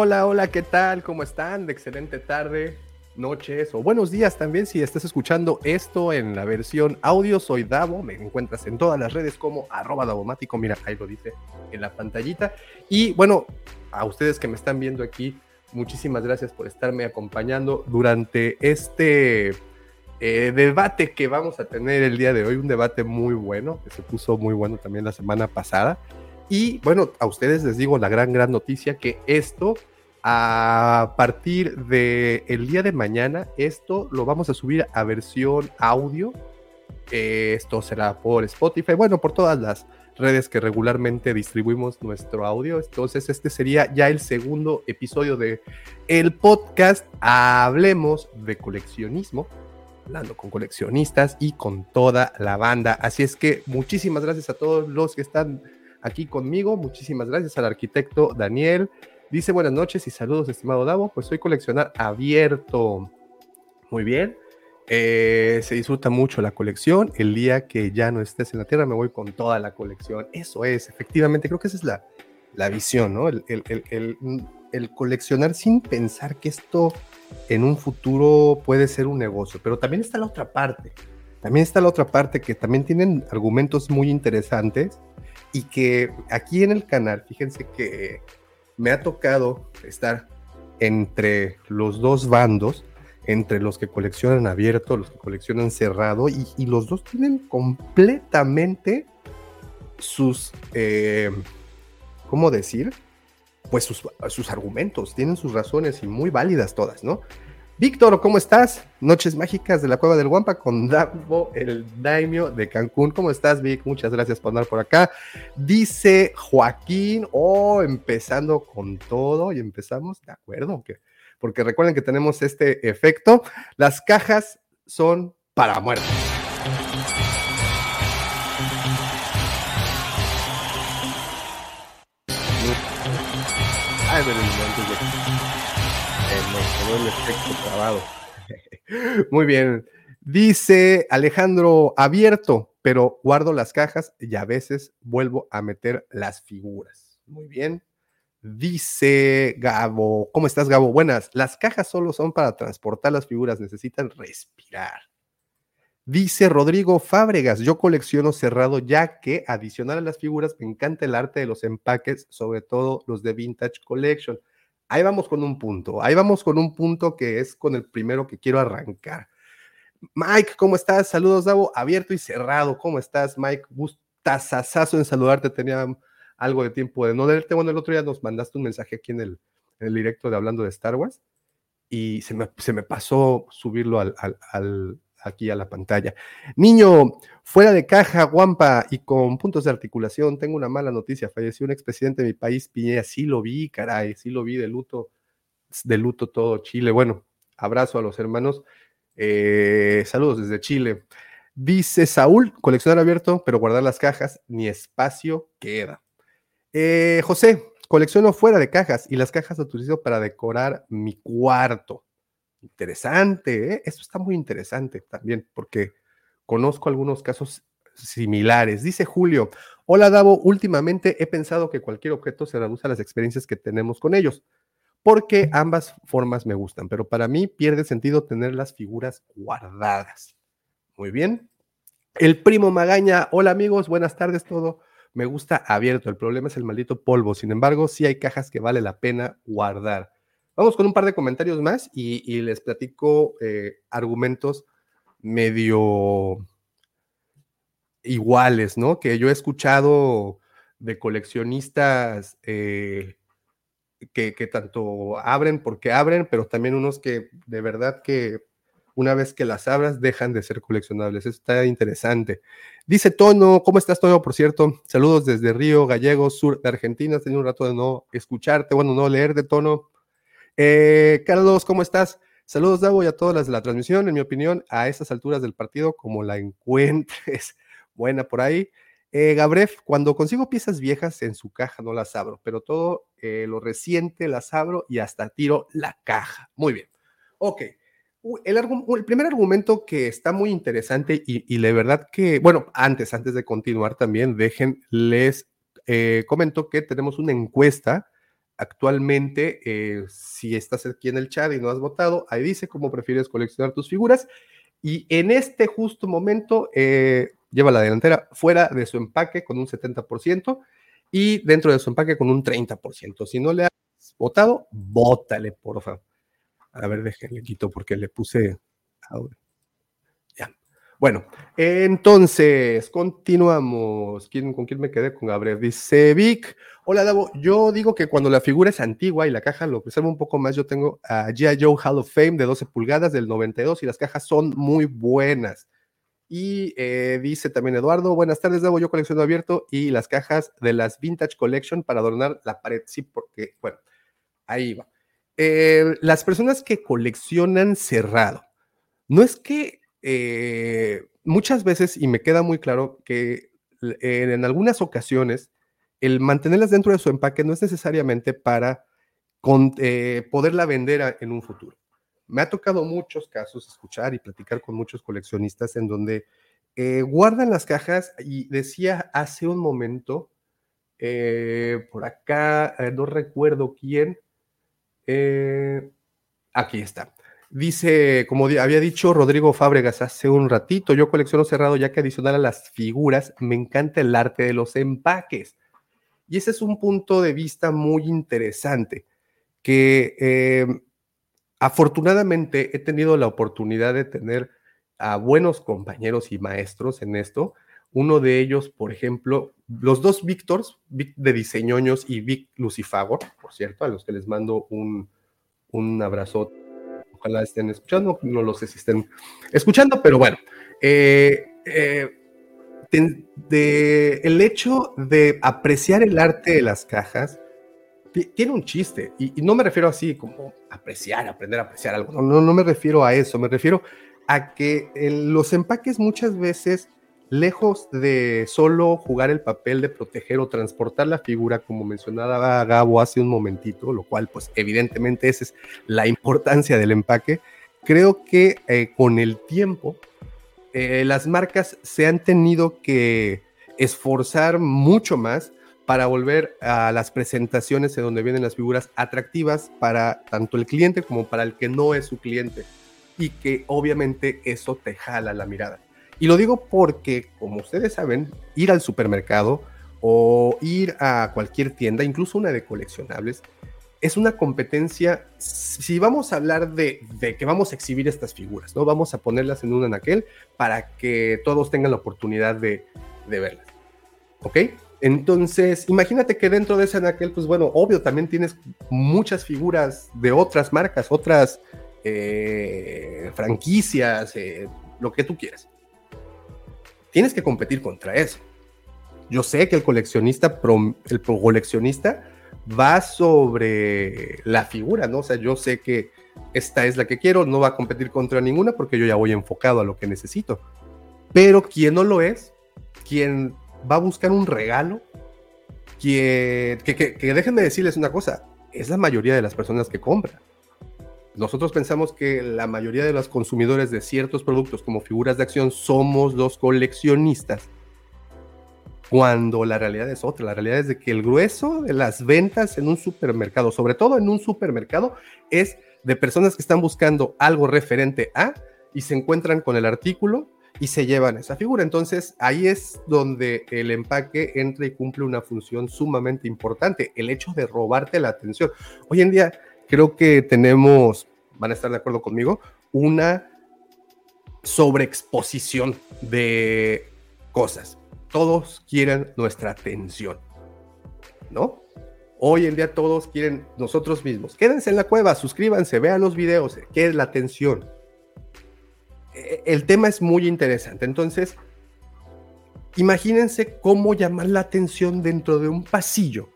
Hola, hola, ¿qué tal? ¿Cómo están? De excelente tarde, noches o buenos días también si estás escuchando esto en la versión audio. Soy Davo, me encuentras en todas las redes como arroba Davomático, mira, ahí lo dice en la pantallita. Y bueno, a ustedes que me están viendo aquí, muchísimas gracias por estarme acompañando durante este eh, debate que vamos a tener el día de hoy, un debate muy bueno, que se puso muy bueno también la semana pasada. Y bueno, a ustedes les digo la gran, gran noticia que esto, a partir del el día de mañana, esto lo vamos a subir a versión audio. esto será por Spotify, bueno, por todas las redes que regularmente distribuimos nuestro audio. Entonces, este sería ya el segundo episodio de el podcast Hablemos de coleccionismo, hablando con coleccionistas y con toda la banda. Así es que muchísimas gracias a todos los que están aquí conmigo. Muchísimas gracias al arquitecto Daniel. Dice buenas noches y saludos, estimado Davo. Pues soy coleccionar abierto. Muy bien. Eh, se disfruta mucho la colección. El día que ya no estés en la tierra, me voy con toda la colección. Eso es, efectivamente, creo que esa es la, la visión, ¿no? El, el, coleccionar sin pensar que esto en un futuro puede ser un negocio. Pero también está la otra parte. También está la otra parte que también tienen argumentos muy interesantes y que aquí en el canal, fíjense que me ha tocado estar entre los dos bandos, entre los que coleccionan abierto, los que coleccionan cerrado, y, los dos tienen completamente sus, eh, ¿cómo decir? Pues sus, sus argumentos, tienen sus razones y muy válidas todas, ¿no? Víctor, ¿cómo estás? Noches mágicas de la Cueva del Guampa con Davo, el daimio de Cancún. ¿Cómo estás, Vic? Muchas gracias por andar por acá. Dice Joaquín, oh, empezando con todo y empezamos, de acuerdo, porque recuerden que tenemos este efecto. Las cajas son para muertos. Ay, el Muy bien. Dice Alejandro, abierto, pero guardo las cajas y a veces vuelvo a meter las figuras. Muy bien. Dice Gabo, ¿cómo estás Gabo? Buenas, las cajas solo son para transportar las figuras, necesitan respirar. Dice Rodrigo Fábregas, yo colecciono cerrado ya que adicional a las figuras me encanta el arte de los empaques, sobre todo los de Vintage Collection. Ahí vamos con un punto, ahí vamos con un punto que es con el primero que quiero arrancar. Mike, ¿cómo estás? Saludos, Davo, abierto y cerrado. ¿Cómo estás, Mike? Gustazazazo en saludarte. Tenía algo de tiempo de no leerte. Bueno, el otro día nos mandaste un mensaje aquí en el, directo de hablando de Star Wars y se me, se me pasó subirlo al, aquí a la pantalla. Niño, fuera de caja, guampa y con puntos de articulación, tengo una mala noticia. Falleció un expresidente de mi país, Piñera. Sí lo vi, caray, sí lo vi de luto, de luto todo Chile. Bueno, abrazo a los hermanos. Eh, saludos desde Chile. Dice Saúl, coleccionar abierto, pero guardar las cajas, ni espacio queda. Eh, José, colecciono fuera de cajas y las cajas las utilizo para decorar mi cuarto. Interesante, ¿eh? Esto está muy interesante también porque conozco algunos casos similares. Dice Julio, hola Davo, últimamente he pensado que cualquier objeto se reduce a las experiencias que tenemos con ellos, porque ambas formas me gustan, pero para mí pierde sentido tener las figuras guardadas. Muy bien. El primo Magaña, hola amigos, buenas tardes todo. Me gusta abierto, el problema es el maldito polvo, sin embargo, sí hay cajas que vale la pena guardar. Vamos con un par de comentarios más y, les platico eh, argumentos medio iguales, ¿no? Que yo he escuchado de coleccionistas eh, que, tanto abren porque abren, pero también unos que de verdad que una vez que las abras dejan de ser coleccionables. Eso está interesante. Dice Tono, ¿cómo estás Tono? Por cierto, saludos desde Río Gallegos, sur de Argentina. Tenía un rato de no escucharte, bueno, no leer de Tono. Eh, Carlos, ¿cómo estás? Saludos, Davo, y a todas las de la transmisión. En mi opinión, a estas alturas del partido, como la encuentres, buena por ahí. Eh, Gabref, cuando consigo piezas viejas en su caja no las abro, pero todo eh, lo reciente las abro y hasta tiro la caja. Muy bien. Ok. El, primer argumento que está muy interesante y, y de verdad que, bueno, antes, antes de continuar también, dejen, les comento que tenemos una encuesta actualmente, eh, si estás aquí en el chat y no has votado, ahí dice cómo prefieres coleccionar tus figuras. Y en este justo momento, eh, lleva la delantera fuera de su empaque con un 70% y dentro de su empaque con un 30%. Si no le has votado, bótale, por favor. A ver, déjenle quito porque le puse. Ya. Bueno, entonces, continuamos. ¿Quién, ¿Con quién me quedé? Con Gabriel. Dice Vic. Hola, Davo. Yo digo que cuando la figura es antigua y la caja lo preserva un poco más, yo tengo a G.I. Joe Hall of Fame de 12 pulgadas del 92 y las cajas son muy buenas. Y eh, dice también Eduardo, buenas tardes, Davo, yo colecciono abierto y las cajas de las Vintage Collection para adornar la pared. Sí, porque, bueno, ahí va. Eh, las personas que coleccionan cerrado, no es que eh, muchas veces, y me queda muy claro que en, algunas ocasiones, el mantenerlas dentro de su empaque no es necesariamente para poderla vender en un futuro me ha tocado muchos casos escuchar y platicar con muchos coleccionistas en donde eh, guardan las cajas y decía hace un momento, eh, por acá, eh, no recuerdo quién, aquí está. Dice, como había dicho Rodrigo Fábregas hace un ratito, yo colecciono cerrado ya que adicional a las figuras, me encanta el arte de los empaques. Y ese es un punto de vista muy interesante, que Afortunadamente he tenido la oportunidad de tener a buenos compañeros y maestros en esto. Uno de ellos, por ejemplo, los dos Víctors, Vic de Diseñoños y Vic Lucifagor, por cierto, a los que les mando un, un abrazo. Ojalá estén escuchando, no lo sé si estén escuchando, pero bueno, eh, eh, el hecho de apreciar el arte de las cajas, tiene un chiste, y, no me refiero así como apreciar, aprender a apreciar algo, no, no, me refiero a eso, me refiero a que los empaques muchas veces, lejos de solo jugar el papel de proteger o transportar la figura, como mencionaba Gabo hace un momentito, lo cual pues evidentemente esa es la importancia del empaque, creo que eh, con el tiempo eh, las marcas se han tenido que esforzar mucho más para volver a las presentaciones en donde vienen las figuras atractivas para tanto el cliente como para el que no es su cliente. Y que obviamente eso te jala la mirada. Y lo digo porque, como ustedes saben, ir al supermercado o ir a cualquier tienda, incluso una de coleccionables, es una competencia, si vamos a hablar de, que vamos a exhibir estas figuras, ¿no? Vamos a ponerlas en un anaquel para que todos tengan la oportunidad de, de verlas. ¿Ok? Entonces, imagínate que dentro de ese anaquel, pues bueno, obvio, también tienes muchas figuras de otras marcas, otras eh, franquicias, eh, lo que tú quieras. Tienes que competir contra eso. Yo sé que el coleccionista, el coleccionista va sobre la figura, ¿no? O sea, yo sé que esta es la que quiero, no va a competir contra ninguna porque yo ya voy enfocado a lo que necesito. Pero quien no lo es, quien va a buscar un regalo que, que, que, déjenme decirles una cosa, es la mayoría de las personas que compran. Nosotros pensamos que la mayoría de los consumidores de ciertos productos como figuras de acción somos los coleccionistas, cuando la realidad es otra. La realidad es de que el grueso de las ventas en un supermercado, sobre todo en un supermercado, es de personas que están buscando algo referente a y se encuentran con el artículo y se llevan esa figura. Entonces ahí es donde el empaque entra y cumple una función sumamente importante, el hecho de robarte la atención. Hoy en día creo que tenemos, van a estar de acuerdo conmigo, una sobreexposición de cosas. Todos quieren nuestra atención, ¿no? Hoy en día todos quieren nosotros mismos. Quédense en la cueva, suscríbanse, vean los videos. ¿Qué es la atención? Eh, el tema es muy interesante. Entonces, imagínense cómo llamar la atención dentro de un pasillo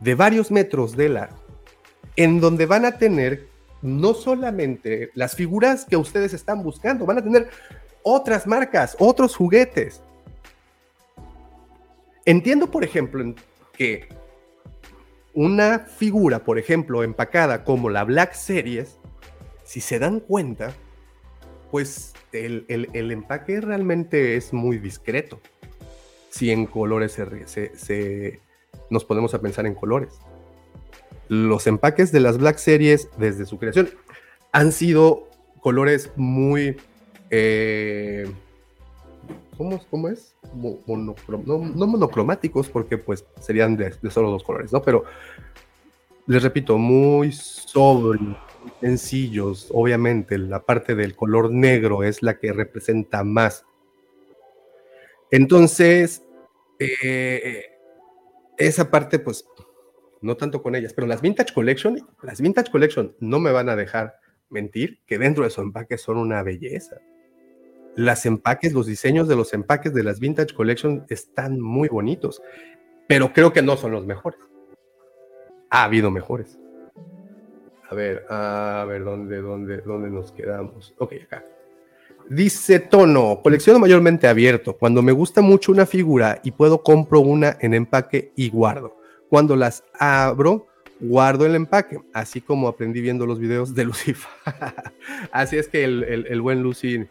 de varios metros de largo, en donde van a tener no solamente las figuras que ustedes están buscando, van a tener otras marcas, otros juguetes. Entiendo, por ejemplo, que una figura, por ejemplo, empacada como la Black Series, si se dan cuenta, pues el, empaque realmente es muy discreto. Si en colores se, nos ponemos a pensar en colores. Los empaques de las Black Series desde su creación han sido colores muy... Eh, ¿cómo, es? no, monocromáticos, porque pues serían de, solo dos colores, ¿no? Pero les repito, muy sobrios, sencillos. Obviamente, la parte del color negro es la que representa más. Entonces, eh, esa parte, pues, no tanto con ellas, pero las Vintage Collection, las Vintage Collection no me van a dejar mentir que dentro de su empaque son una belleza. Las empaques, los diseños de los empaques de las Vintage Collection están muy bonitos, pero creo que no son los mejores. Ha habido mejores. A ver, a ver, ¿dónde, dónde, dónde nos quedamos? Ok, acá. Dice Tono, colecciono mayormente abierto. Cuando me gusta mucho una figura y puedo compro una en empaque y guardo. Cuando las abro, guardo el empaque, así como aprendí viendo los videos de Lucifer. así es que el, buen Lucy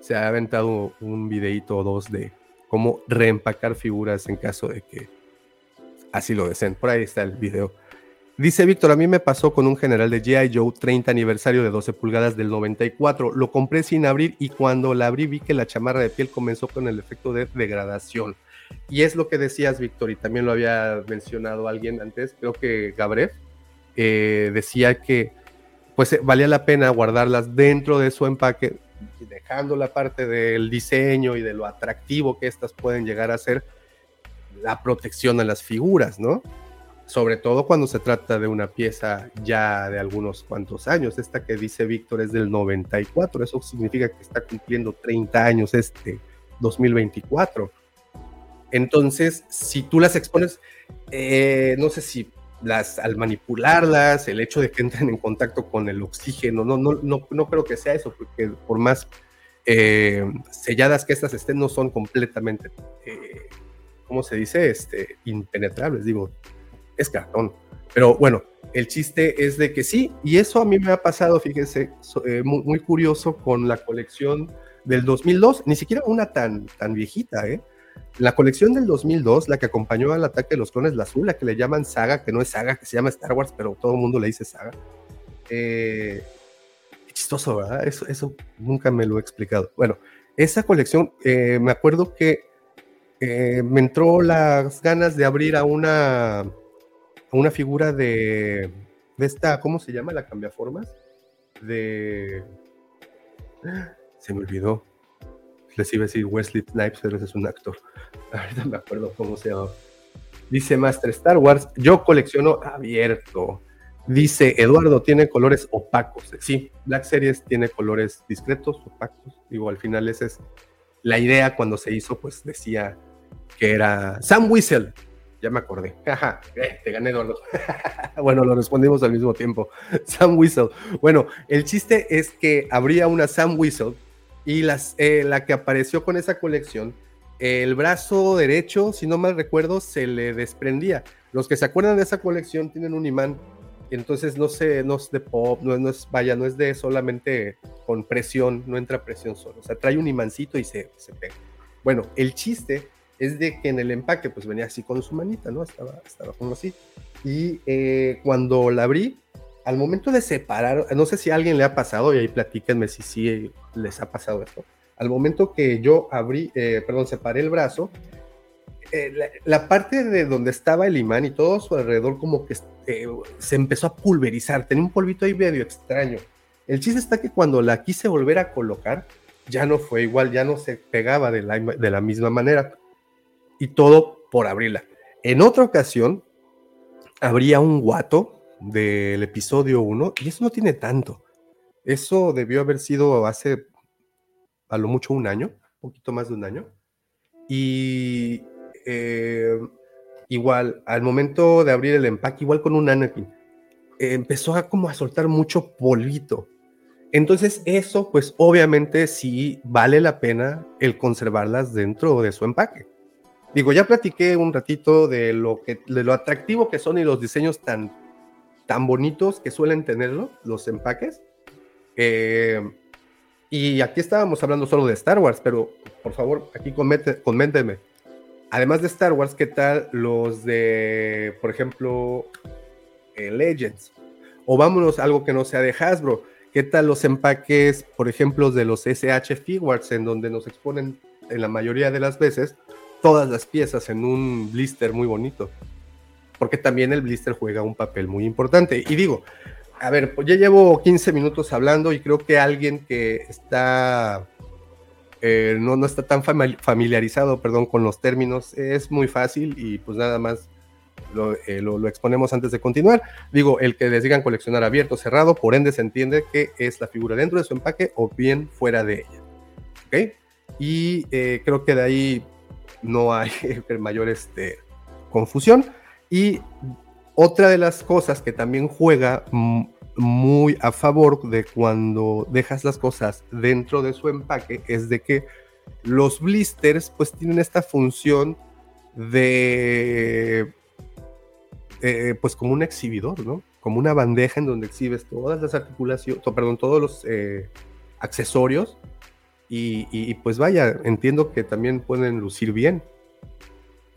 se ha aventado un videito o dos de cómo reempacar figuras en caso de que así lo deseen. Por ahí está el video. Dice Víctor, a mí me pasó con un general de G.I. Joe 30 aniversario de 12 pulgadas del 94. Lo compré sin abrir y cuando la abrí vi que la chamarra de piel comenzó con el efecto de degradación. Y es lo que decías, Víctor, y también lo había mencionado alguien antes, creo que Gabriel eh, decía que pues eh, valía la pena guardarlas dentro de su empaque, dejando la parte del diseño y de lo atractivo que estas pueden llegar a ser, la protección a las figuras, ¿no? sobre todo cuando se trata de una pieza ya de algunos cuantos años. Esta que dice Víctor es del 94, eso significa que está cumpliendo 30 años este 2024. Entonces, si tú las expones, eh, no sé si las al manipularlas, el hecho de que entren en contacto con el oxígeno, no, no, no, no creo que sea eso, porque por más eh, selladas que estas estén, no son completamente, eh, ¿cómo se dice? Este, impenetrables, digo, es cartón. Pero bueno, el chiste es de que sí, y eso a mí me ha pasado, fíjense, eh, muy, curioso con la colección del 2002, ni siquiera una tan, tan viejita, ¿eh? La colección del 2002, la que acompañó al ataque de los clones, la azul, la que le llaman saga, que no es saga, que se llama Star Wars, pero todo el mundo le dice saga. Eh, chistoso, ¿verdad? Eso, eso nunca me lo he explicado. Bueno, esa colección, eh, me acuerdo que me entró las ganas de abrir a una una figura de, de esta, ¿cómo se llama la cambiaformas? De... Se me olvidó. Les iba a decir Wesley Snipes, es un actor. Ahorita me acuerdo cómo se llama. Dice Master Star Wars, yo colecciono abierto. Dice Eduardo, tiene colores opacos. Sí, Black Series tiene colores discretos, opacos. Digo, al final esa es la idea cuando se hizo, pues decía que era Sam Whistle, ya me acordé. Eh, te gané, Eduardo. bueno, lo respondimos al mismo tiempo. Sam Whistle. Bueno, el chiste es que habría una Sam Whistle y las, eh, la que apareció con esa colección, el brazo derecho, si no mal recuerdo, se le desprendía. Los que se acuerdan de esa colección tienen un imán. Entonces no sé, no es de pop, no, no es, vaya, no es de solamente con presión, no entra presión solo. O sea, trae un imancito y se, se pega. Bueno, el chiste es de que en el empaque pues venía así con su manita, ¿no? Estaba, estaba como así. Y eh, cuando la abrí, al momento de separar, no sé si alguien le ha pasado, y ahí platíquenme si sí les ha pasado esto. Al momento que yo abrí, eh, perdón, separé el brazo, eh, la, parte de donde estaba el imán y todo su alrededor como que se empezó a pulverizar, tenía un polvito ahí medio extraño. El chiste está que cuando la quise volver a colocar, ya no fue igual, ya no se pegaba de la, de la misma manera y todo por abrirla. En otra ocasión, habría un guato del episodio 1 y eso no tiene tanto. Eso debió haber sido hace a lo mucho un año, un poquito más de un año. Y eh, igual, al momento de abrir el empaque, igual con un Anakin, empezó a como a soltar mucho polvito. Entonces eso, pues obviamente sí vale la pena el conservarlas dentro de su empaque. Digo, ya platiqué un ratito de lo, que, de lo atractivo que son y los diseños tan, tan bonitos que suelen tenerlo, los empaques. Eh, y aquí estábamos hablando solo de Star Wars, pero por favor, aquí coméntenme. Además de Star Wars, ¿qué tal los de, por ejemplo, eh, Legends. O vámonos a algo que no sea de Hasbro. ¿Qué tal los empaques, por ejemplo, de los SH Figuarts, en donde nos exponen en la mayoría de las veces todas las piezas en un blister muy bonito? Porque también el blister juega un papel muy importante. Y digo, a ver, pues ya llevo 15 minutos hablando y creo que alguien que está eh, no, no está tan familiarizado, perdón, con los términos, es muy fácil y pues nada más eh, lo, exponemos antes de continuar. Digo, el que les digan coleccionar abierto, cerrado, por ende se entiende que es la figura dentro de su empaque o bien fuera de ella. ¿Ok? Y eh, creo que de ahí no hay mayor este, confusión. Y otra de las cosas que también juega muy a favor de cuando dejas las cosas dentro de su empaque es de que los blisters pues tienen esta función de eh, pues como un exhibidor, ¿no? Como una bandeja en donde exhibes todas las articulaciones, perdón, todos los eh, accesorios y, pues vaya, entiendo que también pueden lucir bien.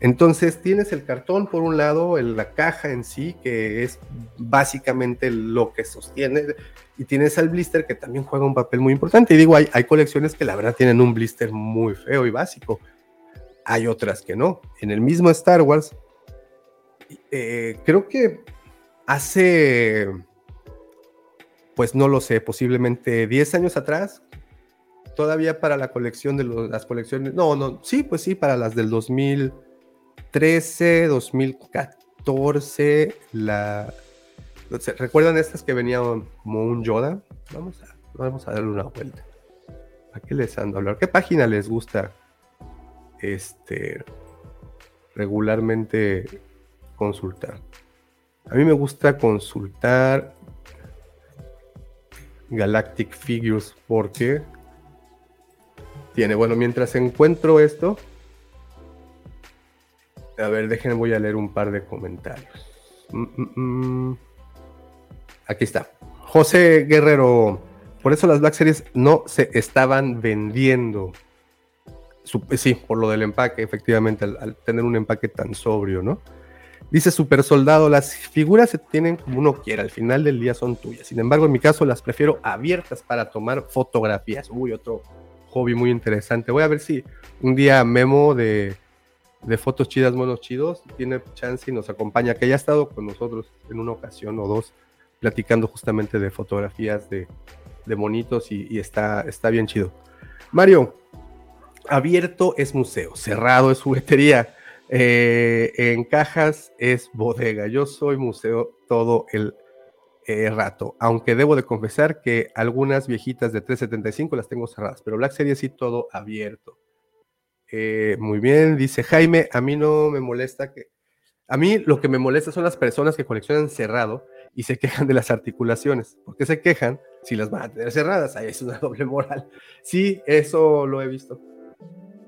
Entonces tienes el cartón por un lado, la caja en sí, que es básicamente lo que sostiene, y tienes al blister que también juega un papel muy importante. Y digo, hay, colecciones que la verdad tienen un blister muy feo y básico. Hay otras que no. En el mismo Star Wars, eh, creo que hace, pues no lo sé, posiblemente 10 años atrás, todavía para la colección de las colecciones, no, no, sí, pues sí, para las del 2000 2013, 2014, la... ¿Recuerdan estas que venían como un Yoda? Vamos a, vamos a darle una vuelta. ¿A qué les ando a hablar? ¿Qué página les gusta este, regularmente consultar? A mí me gusta consultar Galactic Figures porque tiene, bueno, mientras encuentro esto, a ver, déjenme, voy a leer un par de comentarios. Mm, mm, mm. Aquí está. José Guerrero, por eso las Black Series no se estaban vendiendo. sí, por lo del empaque, efectivamente, al, tener un empaque tan sobrio, ¿no? Dice Super Soldado, las figuras se tienen como uno quiera, al final del día son tuyas. Sin embargo, en mi caso las prefiero abiertas para tomar fotografías. Uy, otro hobby muy interesante. Voy a ver si un día Memo de de fotos chidas, monos chidos, tiene chance y nos acompaña, que haya estado con nosotros en una ocasión o dos, platicando justamente de fotografías de, monitos y, está, está bien chido. Mario, abierto es museo, cerrado es juguetería, eh, en cajas es bodega. Yo soy museo todo el eh, rato, aunque debo de confesar que algunas viejitas de 375 las tengo cerradas, pero Black Series sí todo abierto. Eh, muy bien, dice Jaime, a mí no me molesta que... A mí lo que me molesta son las personas que coleccionan cerrado y se quejan de las articulaciones. ¿Por qué se quejan si las van a tener cerradas? Ahí es una doble moral. Sí, eso lo he visto.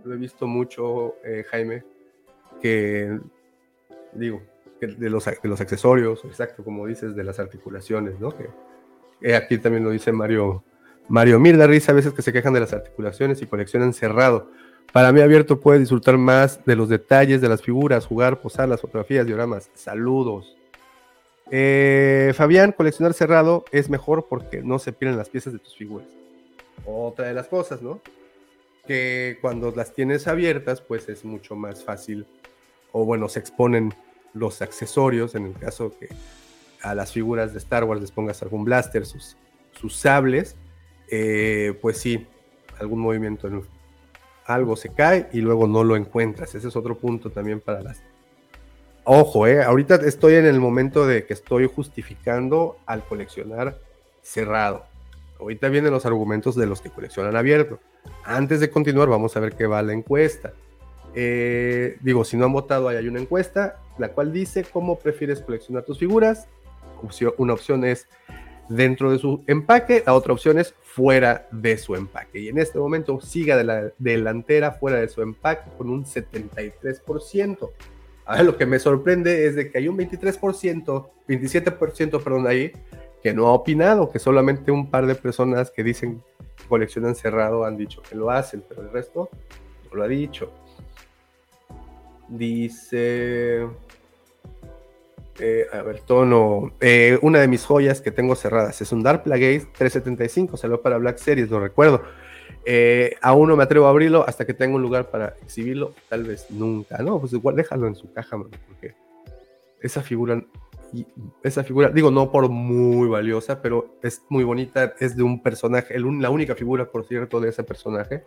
Lo he visto mucho, eh, Jaime, que digo, de, los, de los accesorios, exacto, como dices, de las articulaciones, ¿no? Que, eh, aquí también lo dice Mario. Mario Mir risa a veces que se quejan de las articulaciones y coleccionan cerrado. Para mí abierto puede disfrutar más de los detalles de las figuras, jugar, posar las fotografías, dioramas. Saludos. Eh, Fabián, coleccionar cerrado es mejor porque no se pierden las piezas de tus figuras. Otra de las cosas, ¿no? Que cuando las tienes abiertas, pues es mucho más fácil, o bueno, se exponen los accesorios, en el caso que a las figuras de Star Wars les pongas algún blaster, sus, sus sables, eh, pues sí, algún movimiento en, algo se cae y luego no lo encuentras. Ese es otro punto también para las... Ojo, eh, ahorita estoy en el momento de que estoy justificando al coleccionar cerrado. Ahorita vienen los argumentos de los que coleccionan abierto. Antes de continuar, vamos a ver qué va la encuesta. Eh, digo, si no han votado, ahí hay una encuesta, la cual dice cómo prefieres coleccionar tus figuras. una opción es dentro de su empaque, la otra opción es fuera de su empaque. Y en este momento siga de la delantera fuera de su empaque con un 73%. A ver, lo que me sorprende es de que hay un 23%, 27%, perdón, ahí, que no ha opinado, que solamente un par de personas que dicen coleccionan cerrado han dicho que lo hacen, pero el resto no lo ha dicho. Dice... Eh, a ver, tono. Eh, una de mis joyas que tengo cerradas es un Dark Plagueis 375, salió para Black Series, lo recuerdo. Eh, aún no me atrevo a abrirlo hasta que tenga un lugar para exhibirlo, tal vez nunca. No, pues igual déjalo en su caja, porque esa figura, esa figura, digo, no por muy valiosa, pero es muy bonita, es de un personaje, la única figura, por cierto, de ese personaje.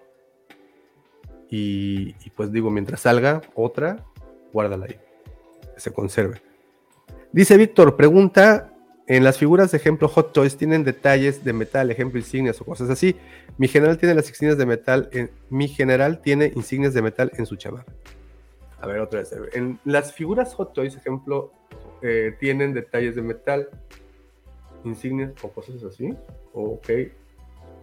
Y, pues digo, mientras salga otra, guárdala ahí, se conserve. Dice Víctor, pregunta, en las figuras de ejemplo Hot Toys tienen detalles de metal, ejemplo insignias o cosas así. Mi general tiene las insignias de metal, en, mi general tiene insignias de metal en su chamarra. A ver, otra vez. En las figuras Hot Toys, ejemplo, eh, tienen detalles de metal, insignias o cosas así. Ok.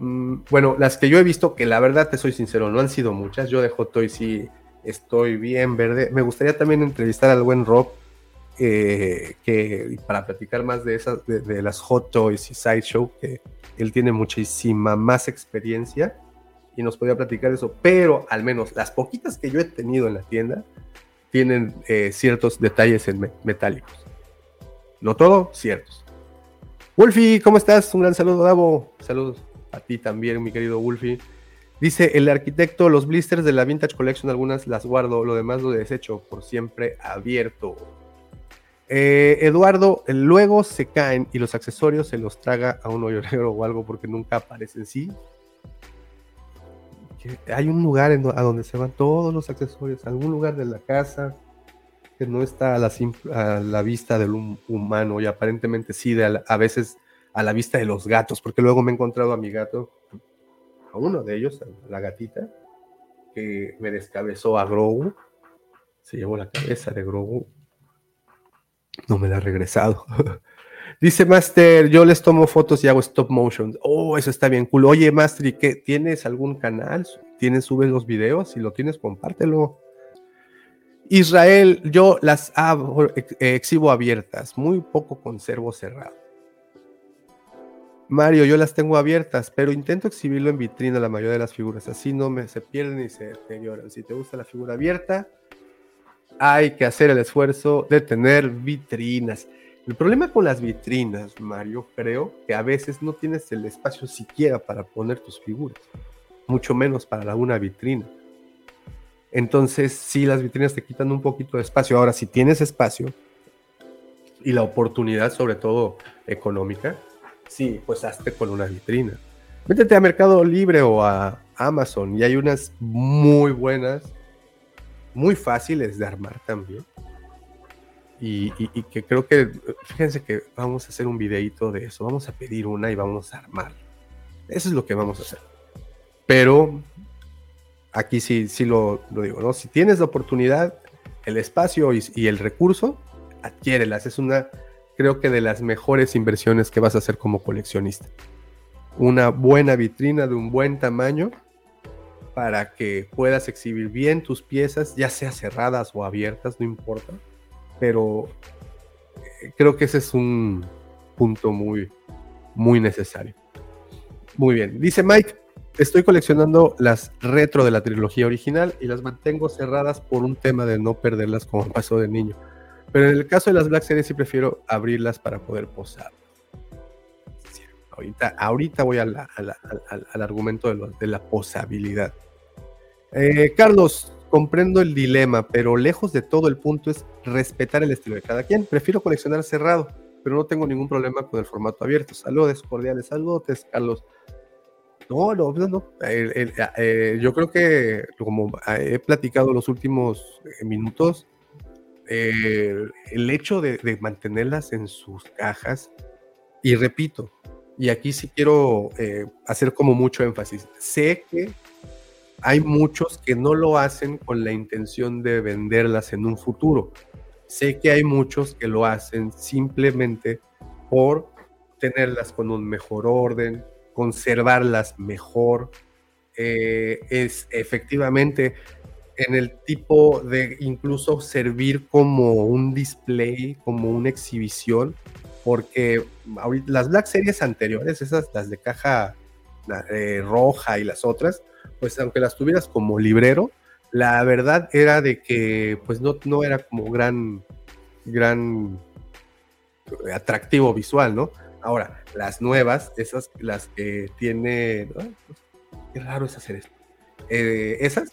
Mm, bueno, las que yo he visto, que la verdad te soy sincero, no han sido muchas. Yo de Hot Toys sí estoy bien verde. Me gustaría también entrevistar al buen Rob eh, que para platicar más de esas, de, las Hot Toys y Sideshow, que él tiene muchísima más experiencia y nos podía platicar eso, pero al menos las poquitas que yo he tenido en la tienda tienen eh, ciertos detalles en metálicos. No todo, ciertos. Wolfie, ¿cómo estás? Un gran saludo, Davo. Saludos a ti también, mi querido Wolfie. Dice el arquitecto, los blisters de la Vintage Collection, algunas las guardo, lo demás lo desecho por siempre abierto. Eh, Eduardo, luego se caen y los accesorios se los traga a un hoyo o algo porque nunca aparecen. Sí. Hay un lugar a donde se van todos los accesorios, algún lugar de la casa que no está a la, vista del humano y aparentemente sí, a, veces a la vista de los gatos, porque luego me he encontrado a mi gato, a uno de ellos, a la gatita, que me descabezó a Grogu, se llevó la cabeza de Grogu no me la ha regresado. Dice Master, yo les tomo fotos y hago stop motion. Oh, eso está bien cool. Oye, Master, qué? ¿Tienes algún canal? ¿Tienes, subes los videos? Si lo tienes, compártelo. Israel, yo las exhibo abiertas, muy poco conservo cerrado. Mario, yo las tengo abiertas, pero intento exhibirlo en vitrina la mayoría de las figuras, así no me se pierden y se deterioran. Si te gusta la figura abierta, hay que hacer el esfuerzo de tener vitrinas. El problema con las vitrinas, Mario, creo que a veces no tienes el espacio siquiera para poner tus figuras, mucho menos para una vitrina. Entonces, sí, las vitrinas te quitan un poquito de espacio. Ahora, si tienes espacio y la oportunidad, sobre todo económica, sí, pues hazte con una vitrina. Métete a Mercado Libre o a Amazon y hay unas muy buenas muy fáciles de armar también. Y, que creo que, fíjense que vamos a hacer un videito de eso, vamos a pedir una y vamos a armar. Eso es lo que vamos a hacer. Pero aquí sí, sí lo, digo, ¿no? Si tienes la oportunidad, el espacio y, y, el recurso, adquiérelas. Es una, creo que de las mejores inversiones que vas a hacer como coleccionista. Una buena vitrina de un buen tamaño para que puedas exhibir bien tus piezas, ya sea cerradas o abiertas, no importa. Pero eh, creo que ese es un punto muy, muy necesario. Muy bien. Dice Mike, estoy coleccionando las retro de la trilogía original y las mantengo cerradas por un tema de no perderlas como pasó de niño. Pero en el caso de las Black Series sí prefiero abrirlas para poder posar. Ahorita, ahorita voy al argumento de, de la posabilidad. Eh, Carlos, comprendo el dilema, pero lejos de todo el punto es respetar el estilo de cada quien. Prefiero coleccionar cerrado, pero no tengo ningún problema con el formato abierto. Saludos cordiales, saludos, Carlos. No, no, no. Eh, yo creo que, como he platicado los últimos eh, minutos, el hecho de, de, mantenerlas en sus cajas, y repito, y aquí sí quiero hacer como mucho énfasis, sé que hay muchos que no lo hacen con la intención de venderlas en un futuro. Sé que hay muchos que lo hacen simplemente por tenerlas con un mejor orden, conservarlas mejor. Eh, es efectivamente en el tipo de incluso servir como un display, como una exhibición, porque las Black Series anteriores, esas las de caja eh, roja y las otras, pues aunque las tuvieras como librero, la verdad era de que pues no, no era como gran, gran atractivo visual, ¿no? Ahora, las nuevas, esas, las que tiene, qué raro es hacer esto, eh, esas,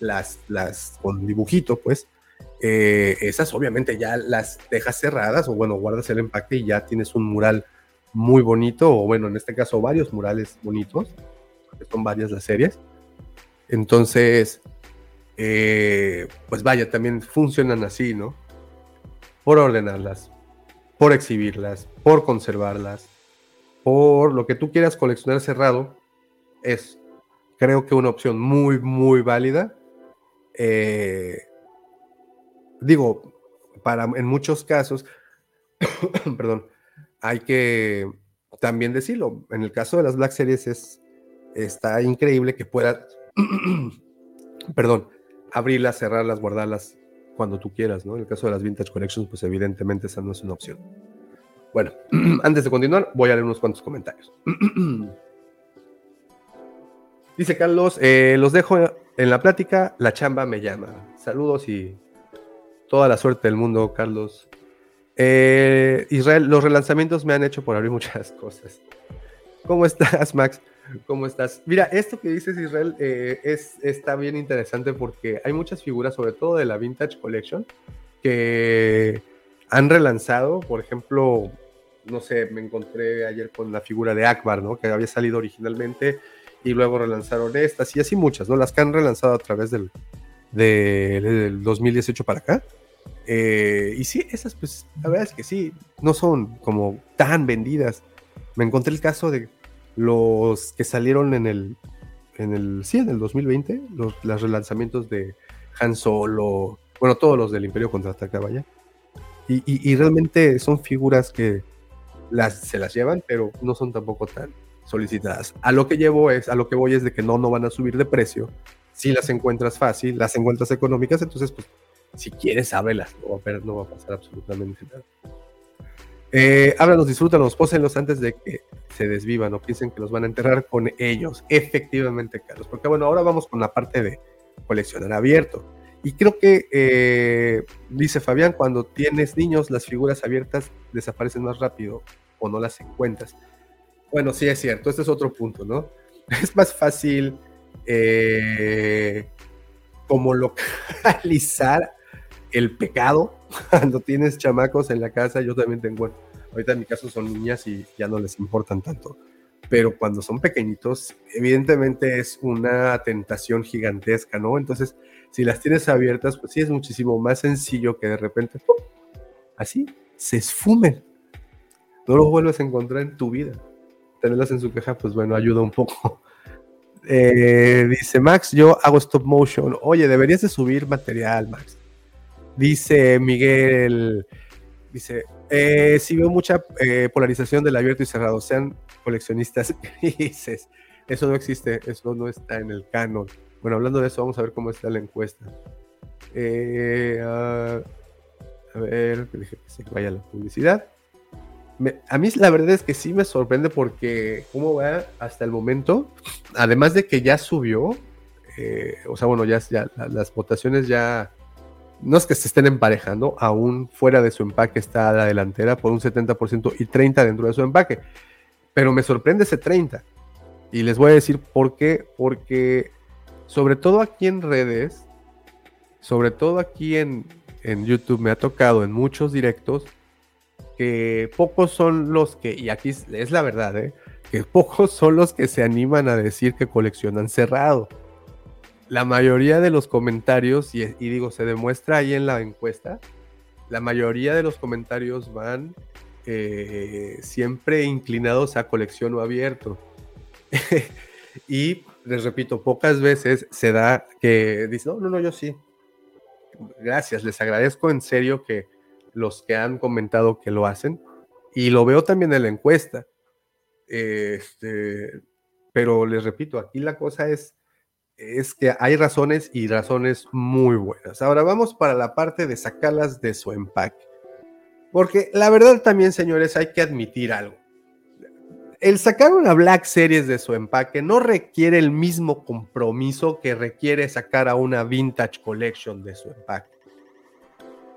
las, las con dibujito, pues, eh, esas obviamente ya las dejas cerradas o bueno, guardas el empaque y ya tienes un mural muy bonito, o bueno, en este caso varios murales bonitos, son varias las series. Entonces, eh, pues vaya, también funcionan así, ¿no? Por ordenarlas, por exhibirlas, por conservarlas, por lo que tú quieras coleccionar cerrado, es creo que una opción muy, muy válida. Eh, digo, para en muchos casos, perdón, hay que también decirlo. En el caso de las Black Series es, está increíble que puedas, perdón, abrirlas, cerrarlas, guardarlas cuando tú quieras, ¿no? En el caso de las Vintage Collections, pues evidentemente esa no es una opción. Bueno, antes de continuar, voy a leer unos cuantos comentarios. Dice Carlos, eh, los dejo en la plática, la chamba me llama. Saludos y toda la suerte del mundo, Carlos. Eh, Israel, los relanzamientos me han hecho por abrir muchas cosas. ¿Cómo estás, Max? ¿Cómo estás? Mira, esto que dices, Israel, eh, es, está bien interesante porque hay muchas figuras, sobre todo de la Vintage Collection, que han relanzado. Por ejemplo, no sé, me encontré ayer con la figura de Akbar, ¿no? Que había salido originalmente y luego relanzaron estas y así muchas, ¿no? Las que han relanzado a través del, del 2018 para acá. Eh, y sí, esas, pues, la verdad es que sí, no son como tan vendidas. Me encontré el caso de los que salieron en el, en el, sí, en el 2020, los, los relanzamientos de Han Solo, bueno, todos los del Imperio Contraataca, vaya. Y, y, y, realmente son figuras que las, se las llevan, pero no son tampoco tan solicitadas. A lo que llevo es, a lo que voy es de que no, no van a subir de precio. Si las encuentras fácil, las encuentras económicas, entonces pues si quieres, ábrelas, no va a, no va a pasar absolutamente nada. Eh, ábralos, disfrútalos, pósenlos antes de que se desvivan o piensen que los van a enterrar con ellos. Efectivamente, Carlos. Porque bueno, ahora vamos con la parte de coleccionar abierto. Y creo que, eh, dice Fabián, cuando tienes niños, las figuras abiertas desaparecen más rápido o no las encuentras. Bueno, sí es cierto, este es otro punto, ¿no? Es más fácil eh, como localizar el pecado cuando tienes chamacos en la casa. Yo también tengo, ahorita en mi caso son niñas y ya no les importan tanto. Pero cuando son pequeñitos, evidentemente es una tentación gigantesca, ¿no? Entonces, si las tienes abiertas, pues sí es muchísimo más sencillo que de repente, así, se esfumen. No los vuelves a encontrar en tu vida. Tenerlas en su caja, pues bueno, ayuda un poco. Eh, dice Max, yo hago stop motion. Oye, deberías de subir material, Max. Dice Miguel, dice, eh, si veo mucha eh, polarización del abierto y cerrado, sean coleccionistas grises. Eso no existe, eso no está en el canon. Bueno, hablando de eso, vamos a ver cómo está la encuesta. Eh, a ver, que se vaya la publicidad. a mí la verdad es que sí me sorprende porque cómo va hasta el momento, además de que ya subió, o sea, bueno, ya las votaciones ya no es que se estén emparejando, aún fuera de su empaque está la delantera por un 70% y 30% dentro de su empaque. Pero me sorprende ese 30%. Y les voy a decir por qué. Porque sobre todo aquí en redes, sobre todo aquí en, en YouTube, me ha tocado en muchos directos que pocos son los que, y aquí es la verdad, ¿eh? que pocos son los que se animan a decir que coleccionan cerrado la mayoría de los comentarios, y, digo, se demuestra ahí en la encuesta, la mayoría de los comentarios van eh, siempre inclinados a colección o abierto. y les repito, pocas veces se da que dice, no, no, no, yo sí. Gracias, les agradezco en serio que los que han comentado que lo hacen. Y lo veo también en la encuesta. Este, pero les repito, aquí la cosa es es que hay razones y razones muy buenas. Ahora vamos para la parte de sacarlas de su empaque. Porque la verdad también, señores, hay que admitir algo. El sacar una Black Series de su empaque no requiere el mismo compromiso que requiere sacar a una Vintage Collection de su empaque.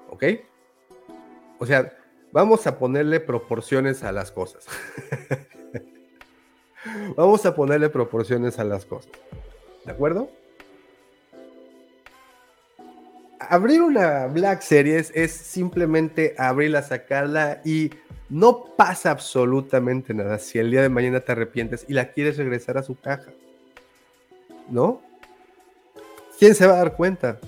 ¿Ok? O sea, Vamos a ponerle proporciones a las cosas. Vamos a ponerle proporciones a las cosas. ¿De acuerdo? Abrir una Black Series es simplemente abrirla, sacarla y no pasa absolutamente nada si el día de mañana te arrepientes y la quieres regresar a su caja. ¿No? ¿Quién se va a dar cuenta?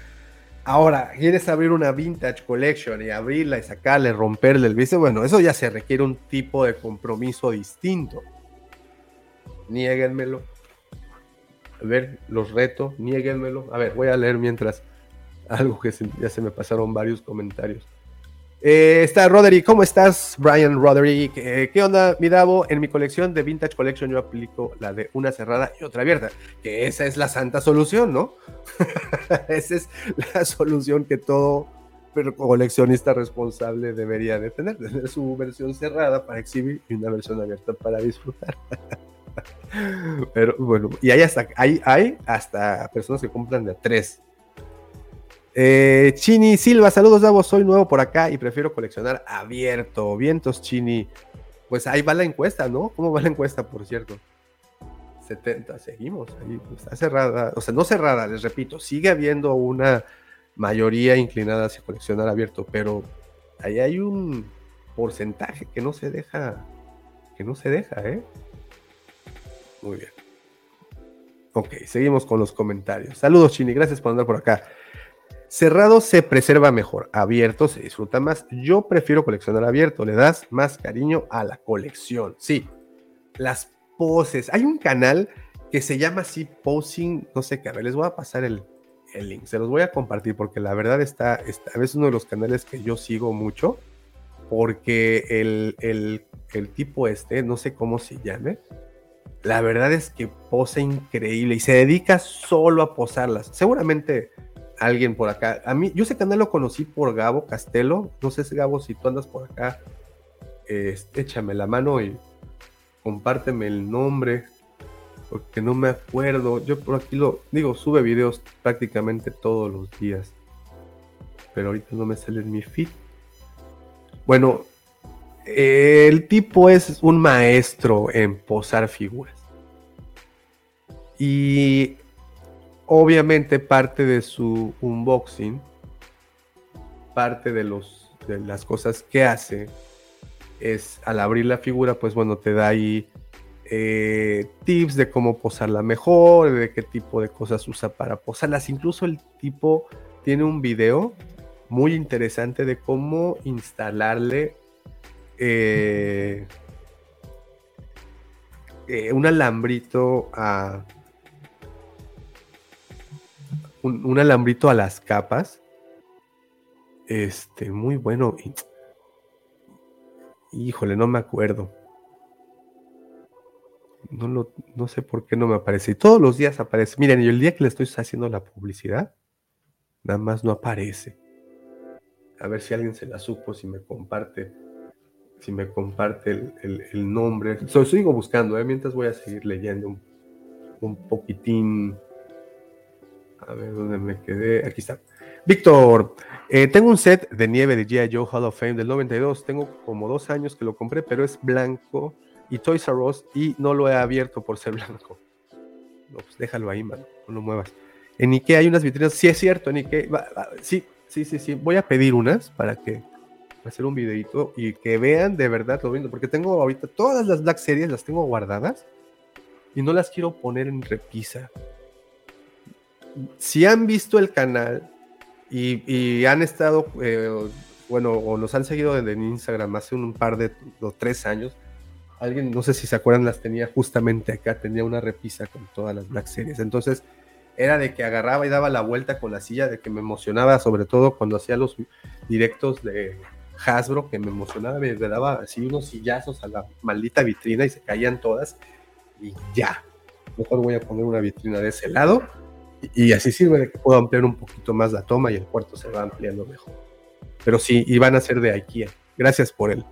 Ahora, quieres abrir una vintage collection y abrirla y sacarle, romperle el vicio, bueno, eso ya se requiere un tipo de compromiso distinto. Niéguenmelo. A ver, los reto, niéguenmelo. A ver, voy a leer mientras algo que ya se me pasaron varios comentarios. Eh, está Roderick, ¿cómo estás? Brian Roderick, eh, ¿qué onda, mi Davo? En mi colección de Vintage Collection yo aplico la de una cerrada y otra abierta, que esa es la santa solución, ¿no? esa es la solución que todo coleccionista responsable debería de tener, tener su versión cerrada para exhibir y una versión abierta para disfrutar. Pero bueno, y hay hasta, hay, hay hasta personas que compran de tres eh, Chini Silva, saludos Davo, soy nuevo por acá y prefiero coleccionar abierto. Vientos Chini. Pues ahí va la encuesta, ¿no? ¿Cómo va la encuesta, por cierto? 70, seguimos ahí, pues, está cerrada, o sea, no cerrada, les repito, sigue habiendo una mayoría inclinada hacia coleccionar abierto, pero ahí hay un porcentaje que no se deja, que no se deja, ¿eh? Muy bien. Ok, seguimos con los comentarios. Saludos, Chini, gracias por andar por acá. Cerrado se preserva mejor, abierto se disfruta más. Yo prefiero coleccionar abierto, le das más cariño a la colección. Sí, las poses. Hay un canal que se llama así Posing, no sé qué, a ver, les voy a pasar el, link, se los voy a compartir porque la verdad está, está, veces uno de los canales que yo sigo mucho porque el, el, el tipo este, no sé cómo se llame, la verdad es que posa increíble y se dedica solo a posarlas. Seguramente alguien por acá. A mí, yo ese canal lo conocí por Gabo Castelo. No sé, Gabo, si tú andas por acá, este, échame la mano y compárteme el nombre, porque no me acuerdo. Yo por aquí lo digo, sube videos prácticamente todos los días, pero ahorita no me sale en mi feed. Bueno, el tipo es un maestro en posar figuras. Y obviamente parte de su unboxing, parte de, los, de las cosas que hace, es al abrir la figura, pues bueno, te da ahí eh, tips de cómo posarla mejor, de qué tipo de cosas usa para posarlas. Incluso el tipo tiene un video muy interesante de cómo instalarle eh, eh, un alambrito a, un, alambrito a las capas. Este, muy bueno. Híjole, no me acuerdo. No, lo, no sé por qué no me aparece. Y todos los días aparece. Miren, y el día que le estoy haciendo la publicidad, nada más no aparece. A ver si alguien se la supo, si me comparte, si me comparte el, nombre. So, sigo buscando, ¿eh? mientras voy a seguir leyendo un, un poquitín a ver dónde me quedé. Aquí está. Víctor, eh, tengo un set de nieve de G.I. Joe Hall of Fame del 92. Tengo como dos años que lo compré, pero es blanco y Toys R Us y no lo he abierto por ser blanco. No, pues déjalo ahí, mano. No lo muevas. En Ikea hay unas vitrinas. Sí, es cierto, en Ikea. sí, sí, sí, sí. Voy a pedir unas para que hacer un videito y que vean de verdad lo viendo. Porque tengo ahorita todas las Black Series, las tengo guardadas y no las quiero poner en repisa si han visto el canal y, han estado, eh, bueno, o nos han seguido en Instagram hace un par de o tres años, alguien, no sé si se acuerdan, las tenía justamente acá, tenía una repisa con todas las Black Series. Entonces, era de que agarraba y daba la vuelta con la silla, de que me emocionaba, sobre todo cuando hacía los directos de Hasbro, que me emocionaba, me daba así unos sillazos a la maldita vitrina y se caían todas. Y ya, mejor voy a poner una vitrina de ese lado y así sirve de que puedo ampliar un poquito más la toma y el cuarto se va ampliando mejor. Pero sí, y van a ser de IKEA. Gracias por el,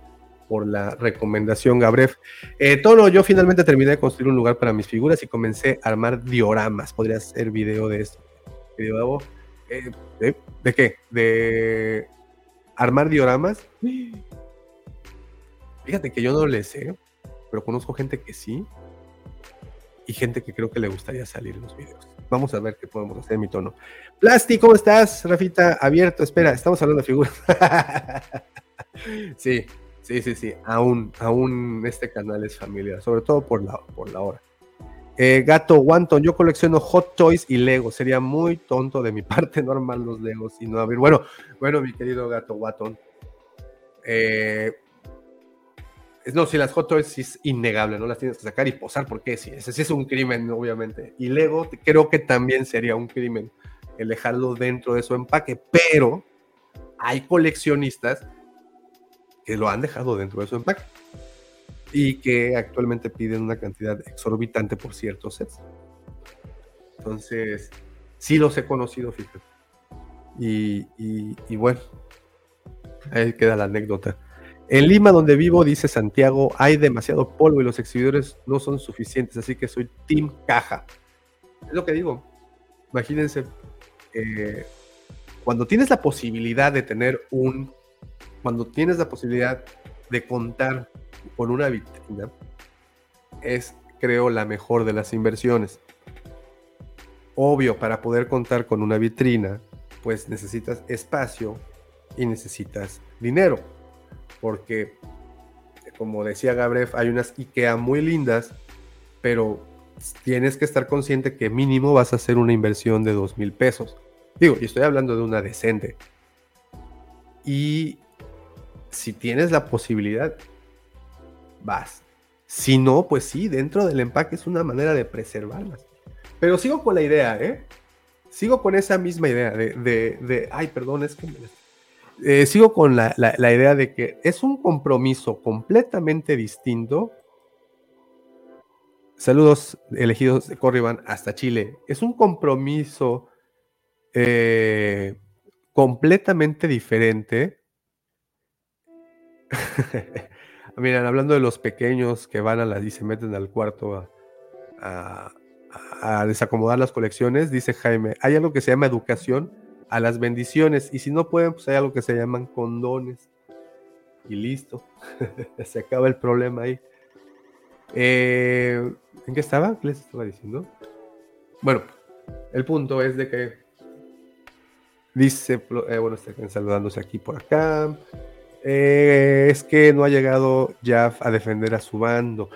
por la recomendación, Gabref. Eh, Tono, yo finalmente terminé de construir un lugar para mis figuras y comencé a armar dioramas. Podría hacer video de esto. Video, eh, ¿de, ¿De qué? De armar dioramas. Fíjate que yo no le sé, pero conozco gente que sí y gente que creo que le gustaría salir en los videos. Vamos a ver qué podemos hacer en mi tono. Plasti, ¿cómo estás? Rafita, abierto, espera, estamos hablando de figuras. sí, sí, sí, sí. Aún, aún este canal es familiar, sobre todo por la, por la hora. Eh, Gato Wanton, yo colecciono Hot Toys y Lego. Sería muy tonto de mi parte no armar los Legos y no abrir. Bueno, bueno, mi querido Gato Wanton. Eh, no, si las Hot Toys es innegable, no las tienes que sacar y posar porque sí, ese sí es un crimen, obviamente. Y Lego creo que también sería un crimen el dejarlo dentro de su empaque, pero hay coleccionistas que lo han dejado dentro de su empaque y que actualmente piden una cantidad exorbitante por ciertos sets. Entonces, sí los he conocido, fíjate. Y, y, bueno, ahí queda la anécdota. En Lima, donde vivo, dice Santiago, hay demasiado polvo y los exhibidores no son suficientes, así que soy Team Caja. Es lo que digo. Imagínense, eh, cuando tienes la posibilidad de tener un, cuando tienes la posibilidad de contar con una vitrina, es, creo, la mejor de las inversiones. Obvio, para poder contar con una vitrina, pues necesitas espacio y necesitas dinero. Porque, como decía Gabriel, hay unas IKEA muy lindas, pero tienes que estar consciente que mínimo vas a hacer una inversión de dos mil pesos. Digo, y estoy hablando de una decente. Y si tienes la posibilidad, vas. Si no, pues sí, dentro del empaque es una manera de preservarlas. Pero sigo con la idea, ¿eh? Sigo con esa misma idea de, de, ay, perdón, es que eh, sigo con la, la, idea de que es un compromiso completamente distinto. Saludos elegidos de Corriban hasta Chile. Es un compromiso eh, completamente diferente Miren, hablando de los pequeños que van a las y se meten al cuarto a, desacomodar las colecciones, dice Jaime, hay algo que se llama educación a las bendiciones y si no pueden, pues hay algo que se llaman condones. Y listo, se acaba el problema ahí. Eh, ¿En qué estaba? ¿Qué les estaba diciendo? Bueno, el punto es de que dice, eh, bueno, están saludándose aquí por acá. Eh, es que no ha llegado Jaff a defender a su bando.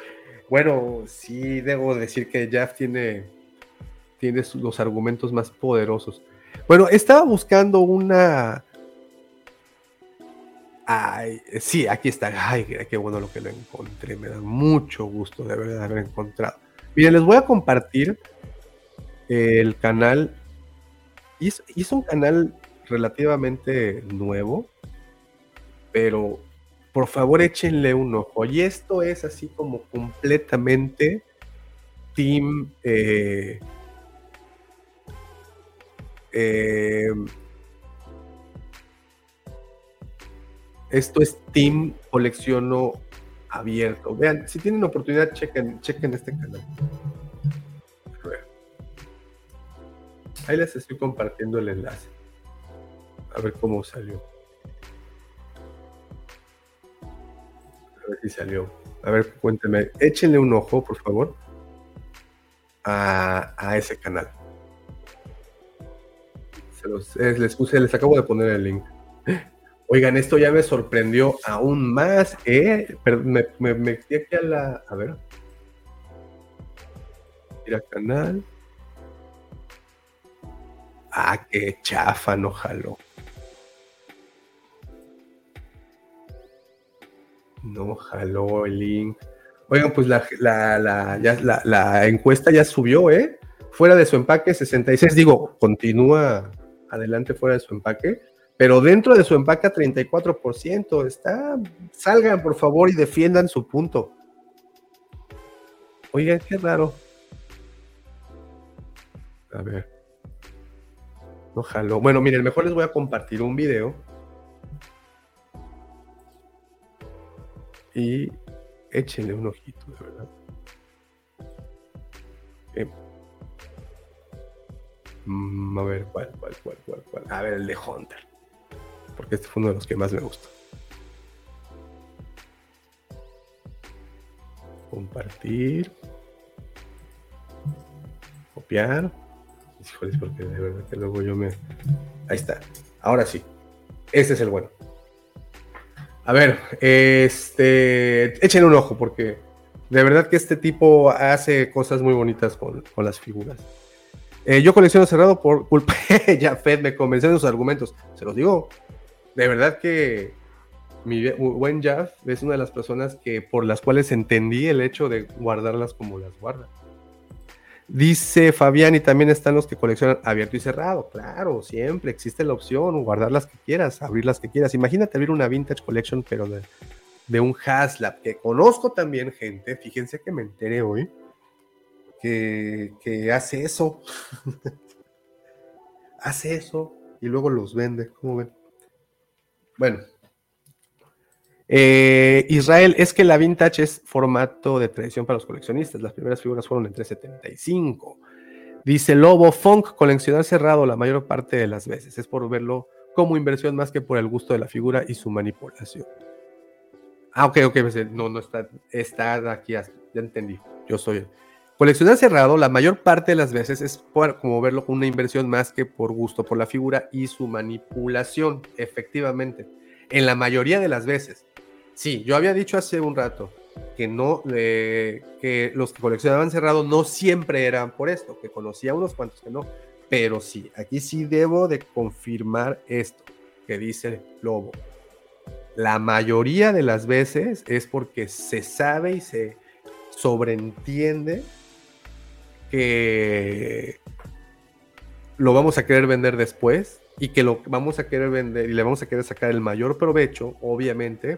Bueno, sí debo decir que Jaff tiene, tiene los argumentos más poderosos. Bueno, estaba buscando una... Ay, sí, aquí está. Ay, qué bueno lo que lo encontré. Me da mucho gusto de haber, haber encontrado. Miren, les voy a compartir el canal. es un canal relativamente nuevo pero por favor échenle un ojo. Y esto es así como completamente Team. Eh, eh, esto es Team Colecciono Abierto. Vean, si tienen oportunidad, chequen, chequen este canal. Ahí les estoy compartiendo el enlace. A ver cómo salió. ver si salió. A ver, cuénteme. Échenle un ojo, por favor, a, ese canal. Los, les puse, les acabo de poner el link. Oigan, esto ya me sorprendió aún más, ¿eh? me, me, metí aquí a la. A ver. Mira, canal. Ah, qué chafa, no jaló. No jaló el link. Oigan, pues la, la, encuesta ya subió, ¿eh? Fuera de su empaque, 66. Digo, continúa adelante fuera de su empaque, pero dentro de su empaque, 34%. Está. Salgan, por favor, y defiendan su punto. Oigan, qué raro. A ver. No jaló. Bueno, miren, mejor les voy a compartir un video y échenle un ojito, de verdad. Mm, a ver, ¿cuál, cuál, cuál, cuál, cuál? A ver, el de Hunter. porque este fue uno de los que más me gustó. Compartir. Copiar. Híjoles, porque de verdad que luego yo me. Ahí está. Ahora sí. Este es el bueno. A ver, este. Echen un ojo, porque de verdad que este tipo hace cosas muy bonitas con, las figuras. Eh, yo colecciono cerrado por culpa de Fed me convenció de sus argumentos. Se los digo. De verdad que mi buen Jaff es una de las personas que por las cuales entendí el hecho de guardarlas como las guarda. Dice Fabián, y también están los que coleccionan abierto y cerrado. Claro, siempre existe la opción, guardar las que quieras, abrir las que quieras. Imagínate abrir una vintage collection, pero de, un Haslab, que conozco también gente, fíjense que me enteré hoy, que, hace eso. hace eso y luego los vende. ¿Cómo ven? Bueno, eh, Israel, es que la vintage es formato de tradición para los coleccionistas. Las primeras figuras fueron en 375. Dice Lobo, Funk, coleccionar cerrado la mayor parte de las veces. Es por verlo como inversión más que por el gusto de la figura y su manipulación. Ah, ok, ok, pues, no, no está, está aquí, ya entendí. Yo soy. Coleccionar cerrado la mayor parte de las veces es como verlo como una inversión más que por gusto por la figura y su manipulación, efectivamente. En la mayoría de las veces. Sí, yo había dicho hace un rato que no, eh, que los que coleccionaban cerrado no siempre eran por esto, que conocía unos cuantos que no, pero sí, aquí sí debo de confirmar esto que dice Lobo. La mayoría de las veces es porque se sabe y se sobreentiende que lo vamos a querer vender después y que lo vamos a querer vender y le vamos a querer sacar el mayor provecho, obviamente,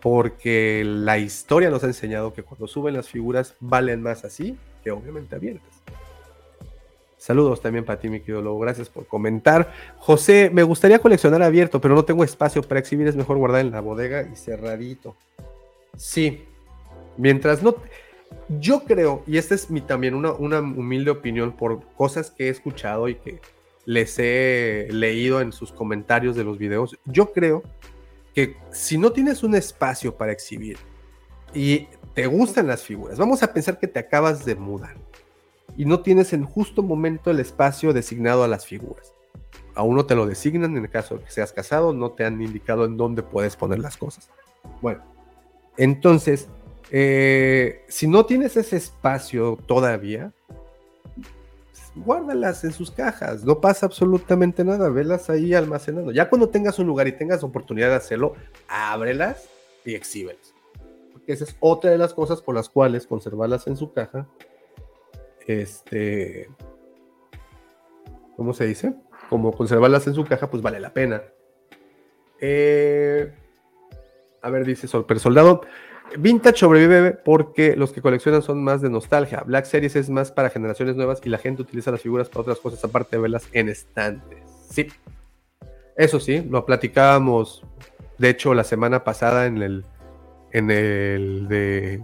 porque la historia nos ha enseñado que cuando suben las figuras valen más así que obviamente abiertas. Saludos también para ti, mi querido. Gracias por comentar. José, me gustaría coleccionar abierto, pero no tengo espacio para exhibir. Es mejor guardar en la bodega y cerradito. Sí. Mientras no. Yo creo, y esta es mi, también una, una humilde opinión por cosas que he escuchado y que les he leído en sus comentarios de los videos. Yo creo que si no tienes un espacio para exhibir y te gustan las figuras, vamos a pensar que te acabas de mudar y no tienes en justo momento el espacio designado a las figuras. Aún no te lo designan en el caso de que seas casado, no te han indicado en dónde puedes poner las cosas. Bueno, entonces, eh, si no tienes ese espacio todavía, guárdalas en sus cajas, no pasa absolutamente nada, velas ahí almacenando. Ya cuando tengas un lugar y tengas oportunidad de hacerlo, ábrelas y exhíbelas. Porque esa es otra de las cosas por las cuales conservarlas en su caja, este, ¿cómo se dice? Como conservarlas en su caja, pues vale la pena. Eh, a ver, dice Sorper Soldado. Vintage sobrevive porque los que coleccionan son más de nostalgia. Black Series es más para generaciones nuevas y la gente utiliza las figuras para otras cosas aparte de verlas en estantes. Sí. Eso sí, lo platicábamos, de hecho, la semana pasada en el, en el de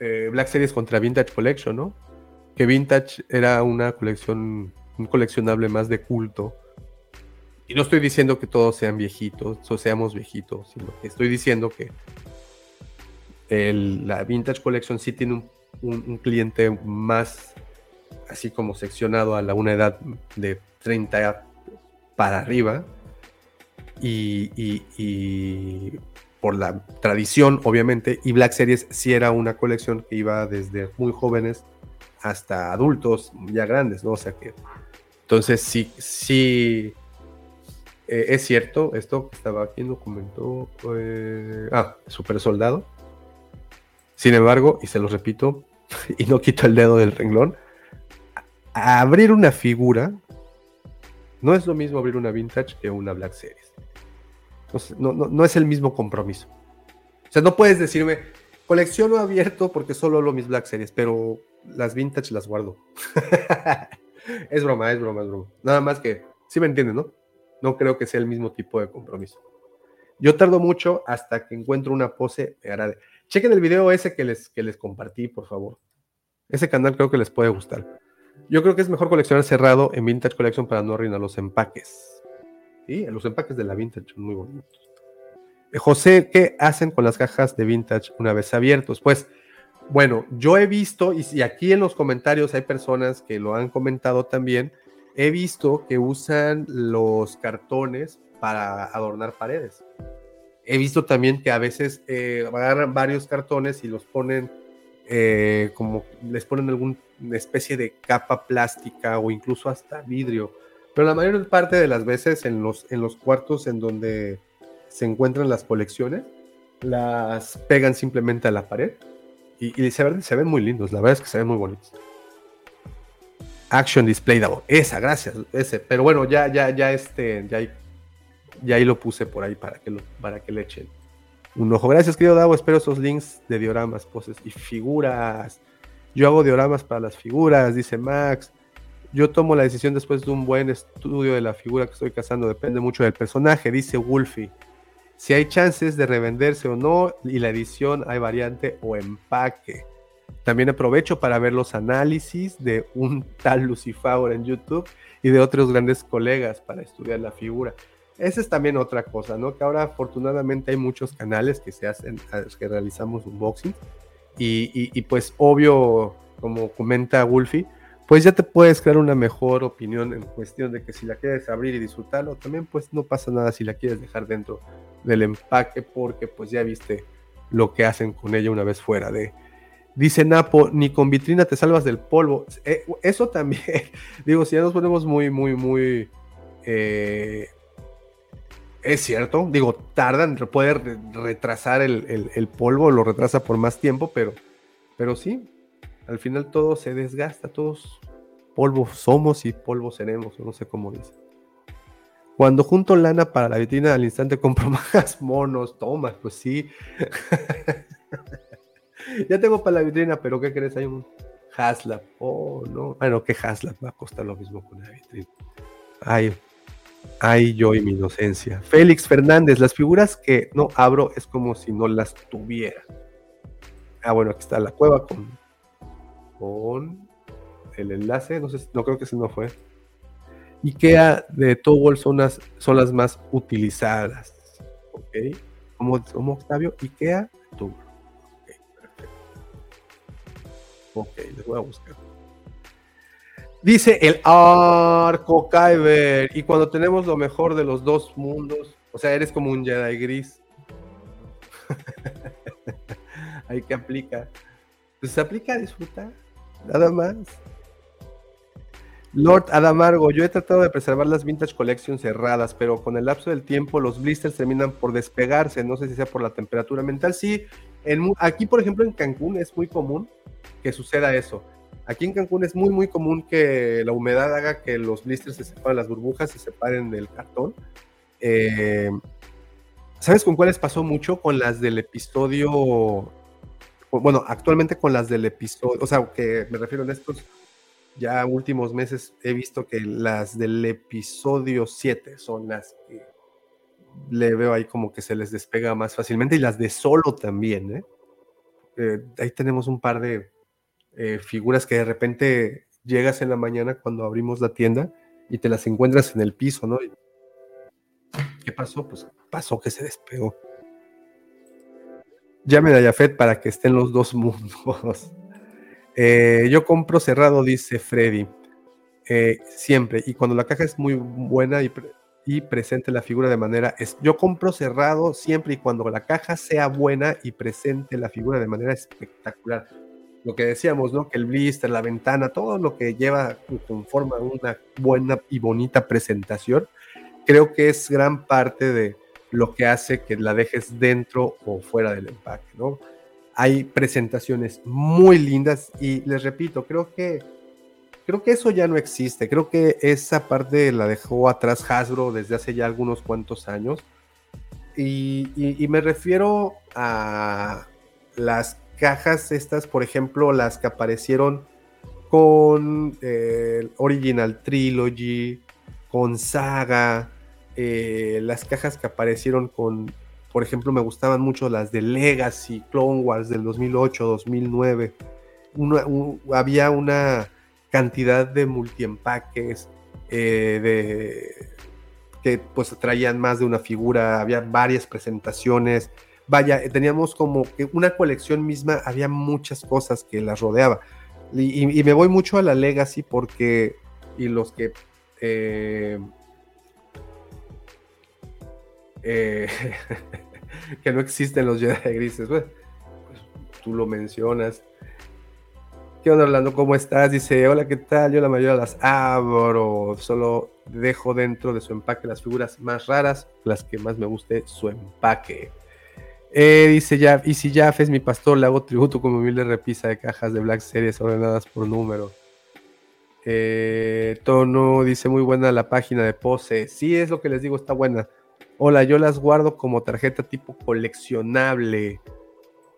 eh, Black Series contra Vintage Collection, ¿no? Que Vintage era una colección, un coleccionable más de culto. Y no estoy diciendo que todos sean viejitos o seamos viejitos, sino que estoy diciendo que la Vintage Collection sí tiene un, cliente más así como seccionado a la una edad de 30 para arriba y, por la tradición obviamente y Black Series sí era una colección que iba desde muy jóvenes hasta adultos ya grandes, ¿no? O sea que entonces sí, sí eh, es cierto esto que estaba aquí lo comentó eh, ah, Super Soldado sin embargo, y se lo repito, y no quito el dedo del renglón, abrir una figura no es lo mismo abrir una vintage que una Black Series. no, es el mismo compromiso. O sea, no puedes decirme, colecciono abierto porque solo lo mis Black Series, pero las vintage las guardo. es broma, es broma, es broma. Nada más que, sí me entienden, ¿no? No creo que sea el mismo tipo de compromiso. Yo tardo mucho hasta que encuentro una pose me agrade. Chequen el video ese que les, que les compartí, por favor. Ese canal creo que les puede gustar. Yo creo que es mejor coleccionar cerrado en Vintage Collection para no arruinar los empaques. Sí, los empaques de la vintage son muy bonitos. Eh, José, ¿qué hacen con las cajas de vintage una vez abiertos? Pues, bueno, yo he visto, y, aquí en los comentarios hay personas que lo han comentado también, he visto que usan los cartones para adornar paredes. He visto también que a veces eh, agarran varios cartones y los ponen eh, como les ponen alguna especie de capa plástica o incluso hasta vidrio. Pero la mayor parte de las veces en los, en los cuartos en donde se encuentran las colecciones, las pegan simplemente a la pared y, se, ven, se, ven, muy lindos, la verdad es que se ven muy bonitos. Action Display Davo, esa, gracias, ese, pero bueno, ya, ya, ya este, ya, ya ahí lo puse por ahí para que, para que le echen un ojo. Gracias, querido Davo, espero esos links de dioramas, poses y figuras. Yo hago dioramas para las figuras, dice Max. Yo tomo la decisión después de un buen estudio de la figura que estoy cazando, depende mucho del personaje, dice Wolfie si hay chances de revenderse o no y la edición hay variante o empaque. También aprovecho para ver los análisis de un tal Lucifer en YouTube y de otros grandes colegas para estudiar la figura. Esa es también otra cosa, ¿no? Que ahora afortunadamente hay muchos canales que se hacen, que realizamos unboxing y, y, y pues obvio, como comenta Wolfie, pues ya te puedes crear una mejor opinión en cuestión de que si la quieres abrir y disfrutarlo, también pues no pasa nada si la quieres dejar dentro del empaque porque pues ya viste lo que hacen con ella una vez fuera de... Dice Napo, ni con vitrina te salvas del polvo. Eh, eso también, digo, si ya nos ponemos muy, muy, muy... Eh, es cierto, digo, tardan, puede retrasar el, el, polvo, lo retrasa por más tiempo, pero, pero sí, al final todo se desgasta, todos polvo somos y polvo seremos, no sé cómo dice. Cuando junto lana para la vitrina al instante compro más monos, toma, pues sí. ya tengo para la vitrina, pero ¿qué crees? Hay un Haslab. Oh, no. Bueno, ¿qué Haslab? Va a costar lo mismo con la vitrina. Ay, ay, yo y mi inocencia. Félix Fernández, las figuras que no abro es como si no las tuviera. Ah, bueno, aquí está la cueva con con el enlace, no sé, no creo que ese no fue. IKEA de Towel son las, son las más utilizadas. ¿Ok? Como, como Octavio, IKEA Towel. Ok, les voy a buscar. Dice el Arco Kyber. Y cuando tenemos lo mejor de los dos mundos, o sea, eres como un Jedi gris. Ahí que aplica. Pues se aplica a disfrutar. Nada más. Lord Adamargo, yo he tratado de preservar las Vintage Collection cerradas, pero con el lapso del tiempo los blisters terminan por despegarse, no sé si sea por la temperatura mental. Sí, aquí por ejemplo en Cancún es muy común que suceda eso. Aquí en Cancún es muy muy común que la humedad haga que los blisters se separen, las burbujas se separen del cartón. Eh, ¿Sabes con cuáles pasó mucho? Con las del episodio bueno, actualmente con las del episodio, o sea, que me refiero a estos ya últimos meses he visto que las del episodio 7 son las que le veo ahí como que se les despega más fácilmente y las de solo también, ¿eh? eh ahí tenemos un par de eh, figuras que de repente llegas en la mañana cuando abrimos la tienda y te las encuentras en el piso, ¿no? ¿Qué pasó? Pues pasó que se despegó. Llamen a Jafet para que estén los dos mundos. Eh, yo compro cerrado, dice Freddy. Siempre. Y cuando la caja es muy buena y, y, presente la figura de manera. Es, yo compro cerrado siempre y cuando la caja sea buena y presente la figura de manera espectacular. Lo que decíamos, ¿no? Que el blister, la ventana, todo lo que lleva conforma una buena y bonita presentación, creo que es gran parte de, lo que hace que la dejes dentro o fuera del empaque, ¿no? Hay presentaciones muy lindas y les repito, creo que creo que eso ya no existe. Creo que esa parte la dejó atrás Hasbro desde hace ya algunos cuantos años. Y, me refiero a las cajas estas, por ejemplo, las que aparecieron con eh, Original Trilogy, con Saga, eh, las cajas que aparecieron con, por ejemplo, me gustaban mucho las de Legacy, Clone Wars del 2008, 2009. había una cantidad de multiempaques, eh, de que pues traían más de una figura, había varias presentaciones, vaya, teníamos como que una colección misma, había muchas cosas que las rodeaba. Y, me voy mucho a la Legacy porque, y los que... Eh, eh, que no existen los Jedi grises, pues, tú lo mencionas. ¿Qué onda, Orlando? ¿Cómo estás? Dice, hola, ¿qué tal? Yo la mayoría las abro, solo dejo dentro de su empaque las figuras más raras, las que más me guste su empaque. Eh, dice ya, y si Jaff es mi pastor, le hago tributo como humilde repisa de cajas de Black Series ordenadas por número. Eh, Tono dice muy buena la página de pose. Sí, es lo que les digo, está buena. Hola, yo las guardo como tarjeta tipo coleccionable.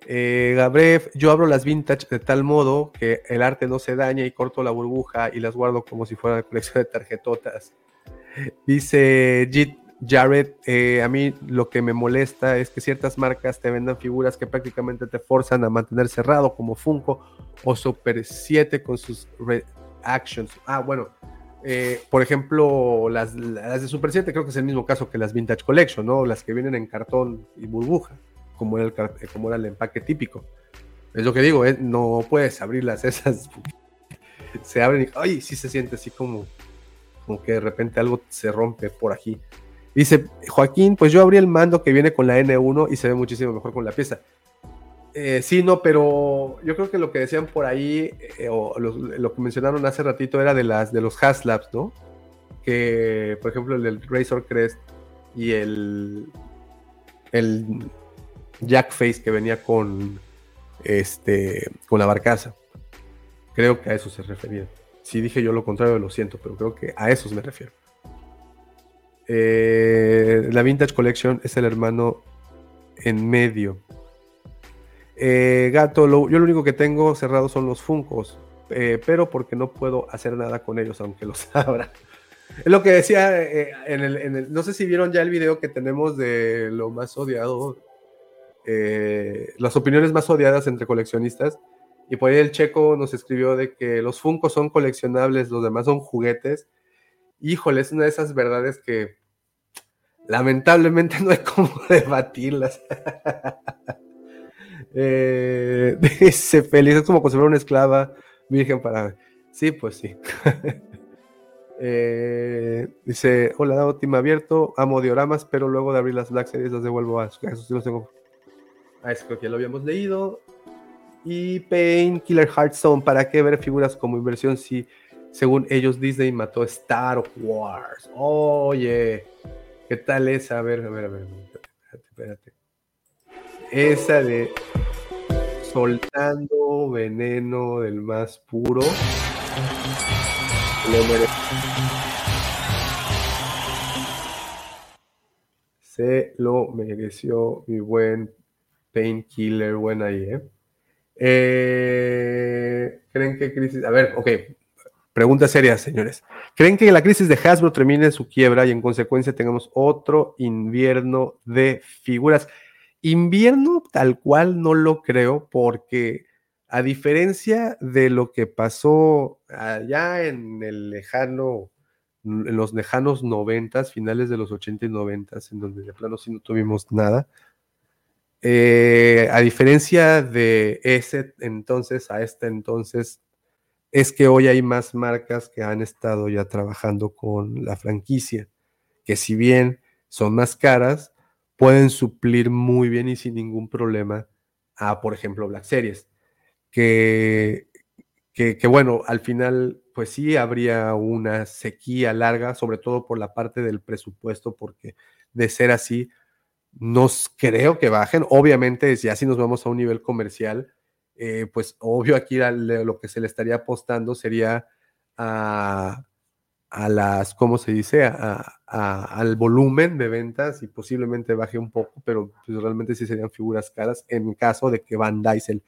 Eh, Gabriel, yo abro las vintage de tal modo que el arte no se daña y corto la burbuja y las guardo como si fuera una colección de tarjetotas. Dice Jit Jared, eh, a mí lo que me molesta es que ciertas marcas te vendan figuras que prácticamente te forzan a mantener cerrado, como Funko o Super 7 con sus reactions. Ah, bueno, eh, por ejemplo, las, las, de Super 7 creo que es el mismo caso que las Vintage Collection, ¿no? Las que vienen en cartón y burbuja como era el, como era el empaque típico. Es lo que digo, ¿eh? no puedes abrirlas esas. Se abren y, ay, sí se siente así como, como que de repente algo se rompe por aquí. Dice Joaquín, pues yo abrí el mando que viene con la N1 y se ve muchísimo mejor con la pieza. Eh, sí, no, pero yo creo que lo que decían por ahí, eh, o lo, que mencionaron hace ratito, era de, las, de los Haslabs, ¿no? Que, por ejemplo, el del Razor Crest y el, el Jackface que venía con, este, con la barcaza. Creo que a eso se refería. Si dije yo lo contrario, lo siento, pero creo que a eso me refiero. Eh, la Vintage Collection es el hermano en medio. Eh, gato, yo lo único que tengo cerrado son los Funcos, eh, pero porque no puedo hacer nada con ellos, aunque los abra. Es lo que decía en el, No sé si vieron ya el video que tenemos de lo más odiado eh, las opiniones más odiadas entre coleccionistas. Y por ahí el checo nos escribió de que los Funko son coleccionables, los demás son juguetes. Híjole, es una de esas verdades que lamentablemente no hay como debatirlas. eh, dice feliz, es como conservar una esclava virgen para... Sí, pues sí. Eh, dice, hola, última abierto, amo dioramas, pero luego de abrir las Black Series los devuelvo a esos sí los tengo Ah, eso creo que ya lo habíamos leído. Y Pain, Killer Hearthstone, ¿para qué ver figuras como inversión si, según ellos, Disney mató Star Wars? Oye, ¿qué tal esa? A ver, a ver, a ver, espérate, espérate. Esa de soltando veneno del más puro. Se lo mereció mi buen Painkiller, buena ahí, ¿eh? ¿eh? ¿Creen que crisis... A ver, ok, pregunta seria, señores. ¿Creen que la crisis de Hasbro termine su quiebra y en consecuencia tengamos otro invierno de figuras? Invierno tal cual no lo creo porque a diferencia de lo que pasó allá en el lejano, en los lejanos noventas, finales de los 80 y noventas, en donde de plano sí no tuvimos nada, eh, a diferencia de ese entonces a este entonces, es que hoy hay más marcas que han estado ya trabajando con la franquicia, que si bien son más caras, pueden suplir muy bien y sin ningún problema a, por ejemplo, Black Series, que, que, que bueno, al final, pues sí habría una sequía larga, sobre todo por la parte del presupuesto, porque de ser así, no creo que bajen. Obviamente, si así nos vamos a un nivel comercial, eh, pues obvio aquí lo que se le estaría apostando sería a, las, ¿cómo se dice? al volumen de ventas y posiblemente baje un poco, pero pues, realmente sí serían figuras caras en caso de que Van Dyssel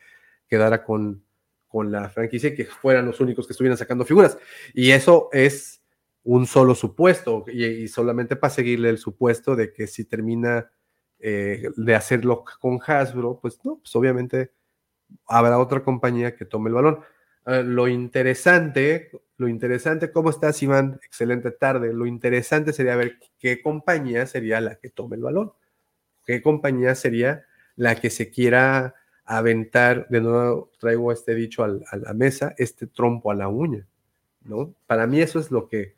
quedara con, con la franquicia y que fueran los únicos que estuvieran sacando figuras. Y eso es un solo supuesto y solamente para seguirle el supuesto de que si termina eh, de hacerlo con Hasbro, pues no, pues obviamente habrá otra compañía que tome el balón. Ah, lo interesante, lo interesante, ¿cómo estás, Iván? Excelente tarde. Lo interesante sería ver qué compañía sería la que tome el balón. ¿Qué compañía sería la que se quiera aventar? De nuevo, traigo este dicho a la mesa, este trompo a la uña, ¿no? Para mí eso es lo que,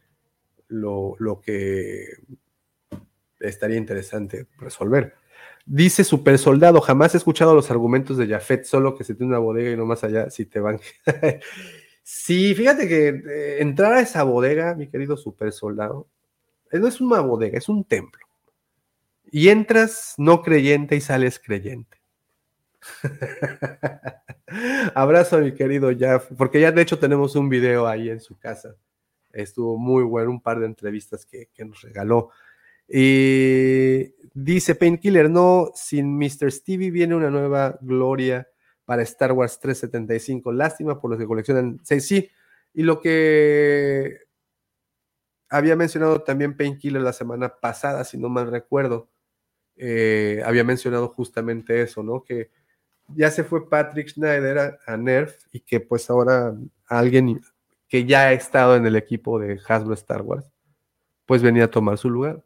lo, lo que estaría interesante resolver. Dice Super Soldado, jamás he escuchado los argumentos de Jafet, solo que se tiene una bodega y no más allá, si te van. sí, fíjate que eh, entrar a esa bodega, mi querido Super Soldado, eh, no es una bodega, es un templo. Y entras no creyente y sales creyente. Abrazo a mi querido Jaf, porque ya de hecho tenemos un video ahí en su casa. Estuvo muy bueno, un par de entrevistas que, que nos regaló. Y dice Painkiller, no, sin Mr. Stevie viene una nueva gloria para Star Wars 375. Lástima por los que coleccionan. Sí, sí. Y lo que había mencionado también Painkiller la semana pasada, si no mal recuerdo, eh, había mencionado justamente eso, ¿no? Que ya se fue Patrick Schneider a, a, Nerf y que pues ahora alguien que ya ha estado en el equipo de Hasbro Star Wars, pues venía a tomar su lugar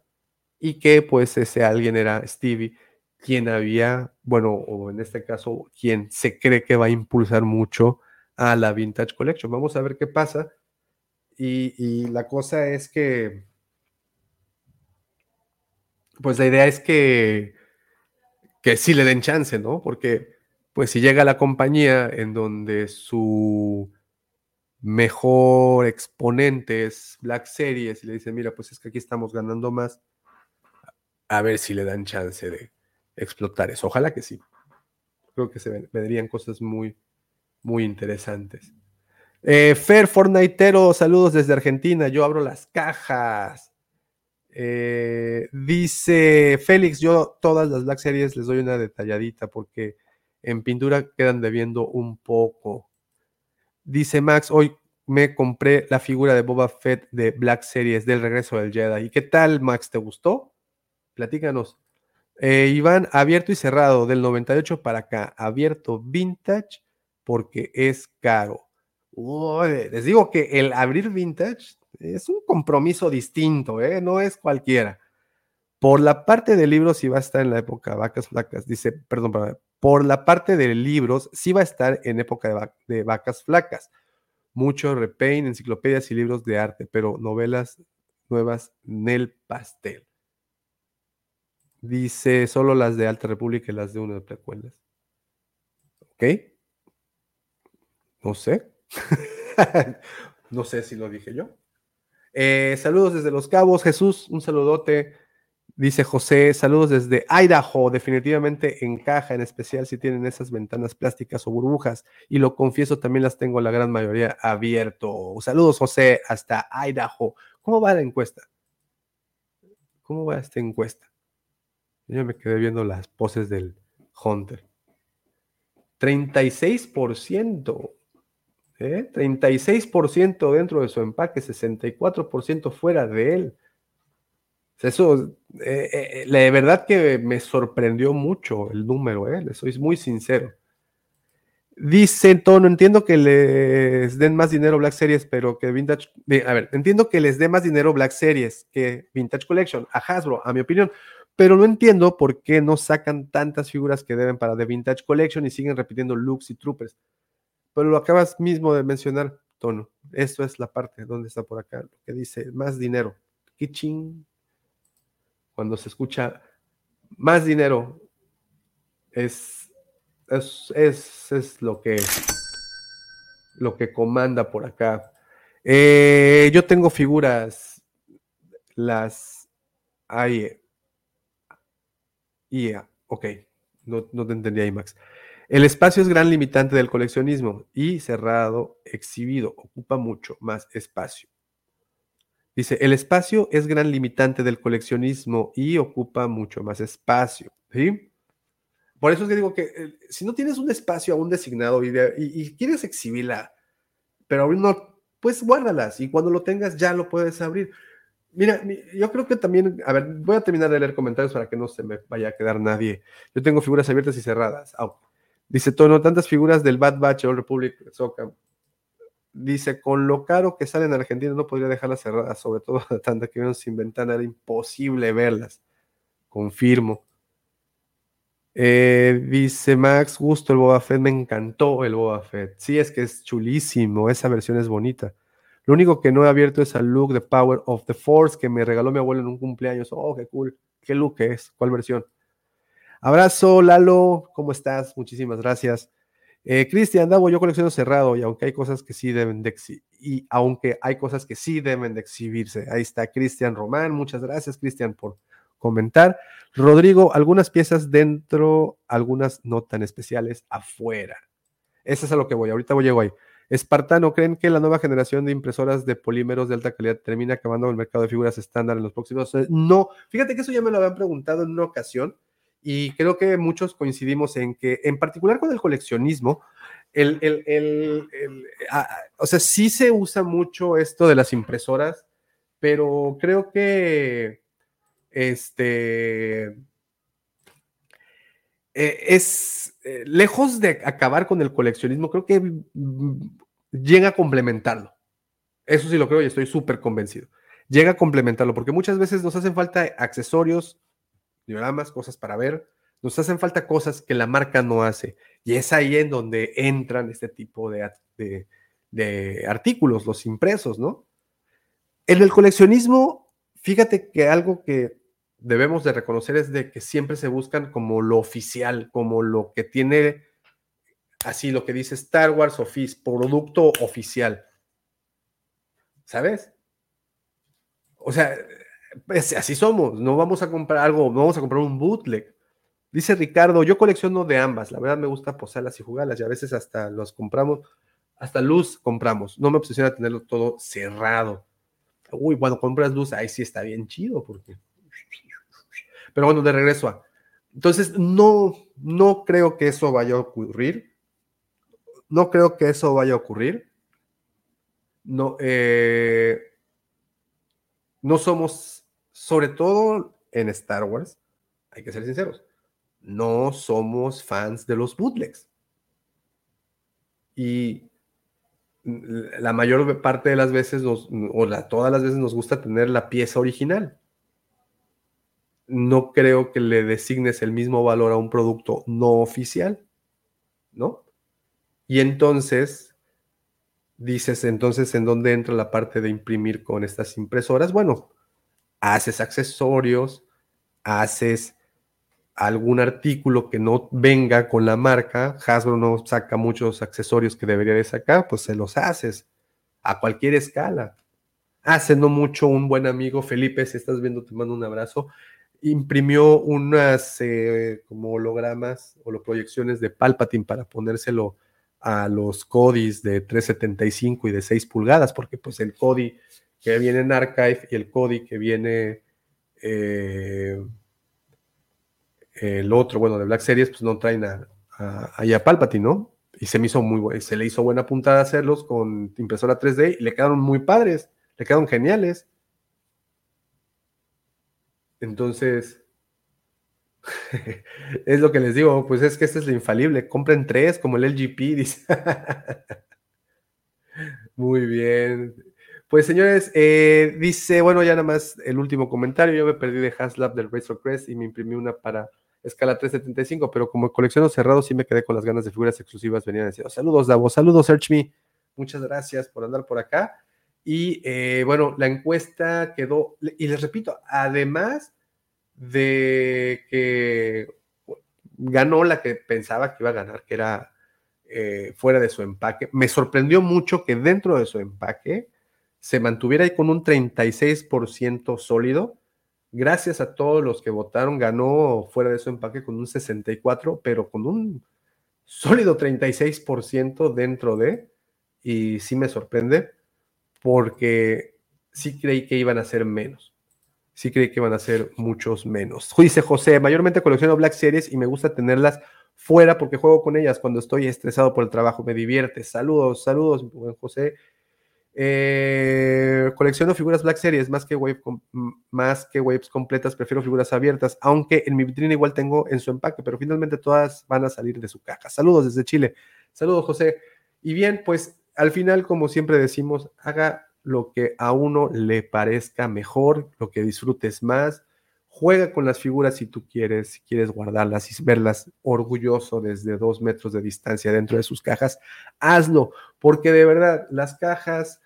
y que pues ese alguien era Stevie, quien había, bueno, o en este caso, quien se cree que va a impulsar mucho a la Vintage Collection. Vamos a ver qué pasa. Y, la cosa es que, pues la idea es que, que sí le den chance, ¿no? Porque, pues si llega la compañía en donde su mejor exponente es Black Series y le dice, mira, pues es que aquí estamos ganando más, a ver si le dan chance de explotar eso. Ojalá que sí. Creo que se vendrían cosas muy, muy interesantes. Eh, Fer Fortniteero, saludos desde Argentina. Yo abro las cajas. Eh, dice Félix, yo todas las Black Series les doy una detalladita porque en pintura quedan debiendo un poco. Dice Max, hoy me compré la figura de Boba Fett de Black Series del regreso del Jedi. ¿Y qué tal, Max? ¿Te gustó? Platícanos. Eh, Iván, abierto y cerrado, del 98 para acá, abierto vintage porque es caro. les digo que el abrir vintage es un compromiso distinto, ¿eh? no es cualquiera. Por la parte de libros, sí va a estar en la época vacas flacas, dice, perdón, por la parte de libros, sí va a estar en época de, de vacas flacas. Mucho repaint, enciclopedias y libros de arte, pero novelas nuevas en el pastel. Dice solo las de Alta República y las de una de precuelas. ¿Ok? No sé. no sé si lo dije yo. Eh, saludos desde Los Cabos, Jesús, un saludote. Dice José, saludos desde Idaho. Definitivamente encaja, en especial si tienen esas ventanas plásticas o burbujas. Y lo confieso, también las tengo la gran mayoría abierto. Saludos, José, hasta Idaho. ¿Cómo va la encuesta? ¿Cómo va esta encuesta? Yo me quedé viendo las poses del Hunter. 36%. ¿eh? 36% dentro de su empaque, 64% fuera de él. Eso, eh, eh, la verdad que me sorprendió mucho el número, ¿eh? le soy muy sincero. Dice Tono, entiendo que les den más dinero Black Series, pero que Vintage. A ver, entiendo que les dé más dinero Black Series que Vintage Collection a Hasbro, a mi opinión pero no entiendo por qué no sacan tantas figuras que deben para The Vintage Collection y siguen repitiendo looks y troopers. Pero lo acabas mismo de mencionar, Tono. Esto es la parte donde está por acá, lo que dice más dinero. Kitchen. Cuando se escucha más dinero, es, es, es, lo que lo que comanda por acá. Eh, yo tengo figuras, las hay Yeah, ok, no, no te entendía ahí, Max. El espacio es gran limitante del coleccionismo y cerrado, exhibido, ocupa mucho más espacio. Dice, el espacio es gran limitante del coleccionismo y ocupa mucho más espacio. ¿sí? Por eso es que digo que eh, si no tienes un espacio aún designado y, y, quieres exhibirla, pero aún no, pues guárdalas y cuando lo tengas ya lo puedes abrir. Mira, yo creo que también, a ver, voy a terminar de leer comentarios para que no se me vaya a quedar nadie. Yo tengo figuras abiertas y cerradas. Dice Tono, tantas figuras del Bad Batch, Old Republic. Dice, con lo caro que sale en Argentina no podría dejarlas cerradas, sobre todo tanta que vieron sin ventana, era imposible verlas. Confirmo. Eh, dice Max, gusto el Boba Fett, me encantó el Boba Fett. Sí, es que es chulísimo, esa versión es bonita. Lo único que no he abierto es el look de Power of the Force que me regaló mi abuelo en un cumpleaños. Oh, qué cool. ¿Qué look es? ¿Cuál versión? Abrazo, Lalo, ¿cómo estás? Muchísimas gracias. Eh, Cristian Davo, yo colecciono cerrado y aunque hay cosas que sí deben de y aunque hay cosas que sí deben de exhibirse. Ahí está Cristian Román, muchas gracias Cristian por comentar. Rodrigo, algunas piezas dentro, algunas no tan especiales afuera. Eso es a lo que voy, ahorita voy llego ahí. Espartano, ¿creen que la nueva generación de impresoras de polímeros de alta calidad termina acabando el mercado de figuras estándar en los próximos? No, fíjate que eso ya me lo habían preguntado en una ocasión y creo que muchos coincidimos en que, en particular con el coleccionismo, el, el, o sea, sí se usa mucho esto de las impresoras, pero creo que este eh, es eh, lejos de acabar con el coleccionismo, creo que llega a complementarlo. Eso sí lo creo y estoy súper convencido. Llega a complementarlo porque muchas veces nos hacen falta accesorios, dioramas, cosas para ver. Nos hacen falta cosas que la marca no hace. Y es ahí en donde entran este tipo de, de, artículos, los impresos, ¿no? En el coleccionismo, fíjate que algo que debemos de reconocer es de que siempre se buscan como lo oficial, como lo que tiene, así lo que dice Star Wars Office, producto oficial. ¿Sabes? O sea, pues así somos, no vamos a comprar algo, no vamos a comprar un bootleg. Dice Ricardo, yo colecciono de ambas, la verdad me gusta posarlas y jugarlas y a veces hasta los compramos, hasta luz compramos, no me obsesiona tenerlo todo cerrado. Uy, cuando compras luz, ahí sí está bien chido porque... Pero bueno, de regreso a... Entonces, no, no creo que eso vaya a ocurrir. No creo que eso vaya a ocurrir. No, eh, no somos sobre todo en Star Wars, hay que ser sinceros, no somos fans de los bootlegs. Y la mayor parte de las veces, o todas las veces nos gusta tener la pieza original. No creo que le designes el mismo valor a un producto no oficial, ¿no? Y entonces, dices, entonces, ¿en dónde entra la parte de imprimir con estas impresoras? Bueno, haces accesorios, haces algún artículo que no venga con la marca, Hasbro no saca muchos accesorios que debería de sacar, pues se los haces a cualquier escala. Hace no mucho un buen amigo, Felipe, si estás viendo, te mando un abrazo, imprimió unas eh, como hologramas o proyecciones de Palpatine para ponérselo a los Codis de 375 y de 6 pulgadas, porque pues el Cody que viene en Archive y el Cody que viene eh, el otro, bueno, de Black Series, pues no traen a, a, Palpatine, ¿no? Y se me hizo muy se le hizo buena puntada hacerlos con impresora 3D y le quedaron muy padres, le quedaron geniales. Entonces, es lo que les digo, pues es que este es lo infalible, compren tres como el LGP, dice. Muy bien. Pues señores, eh, dice, bueno, ya nada más el último comentario, yo me perdí de Haslab del Razor Crest y me imprimí una para escala 375, pero como colecciono cerrado sí me quedé con las ganas de figuras exclusivas, venían diciendo, saludos Davo, saludos Search Me, muchas gracias por andar por acá. Y eh, bueno, la encuesta quedó, y les repito, además de que ganó la que pensaba que iba a ganar, que era eh, fuera de su empaque, me sorprendió mucho que dentro de su empaque, se mantuviera ahí con un 36% sólido. Gracias a todos los que votaron, ganó fuera de su empaque con un 64%, pero con un sólido 36% dentro de, y sí me sorprende, porque sí creí que iban a ser menos. Sí creí que iban a ser muchos menos. Dice José, mayormente colecciono Black Series y me gusta tenerlas fuera porque juego con ellas cuando estoy estresado por el trabajo, me divierte. Saludos, saludos, buen José. Eh, colecciono figuras Black Series más que, wave, más que waves completas, prefiero figuras abiertas, aunque en mi vitrina igual tengo en su empaque, pero finalmente todas van a salir de su caja. Saludos desde Chile. Saludos, José. Y bien, pues al final, como siempre decimos, haga lo que a uno le parezca mejor, lo que disfrutes más. Juega con las figuras si tú quieres, si quieres guardarlas y verlas orgulloso desde dos metros de distancia dentro de sus cajas, hazlo, porque de verdad las cajas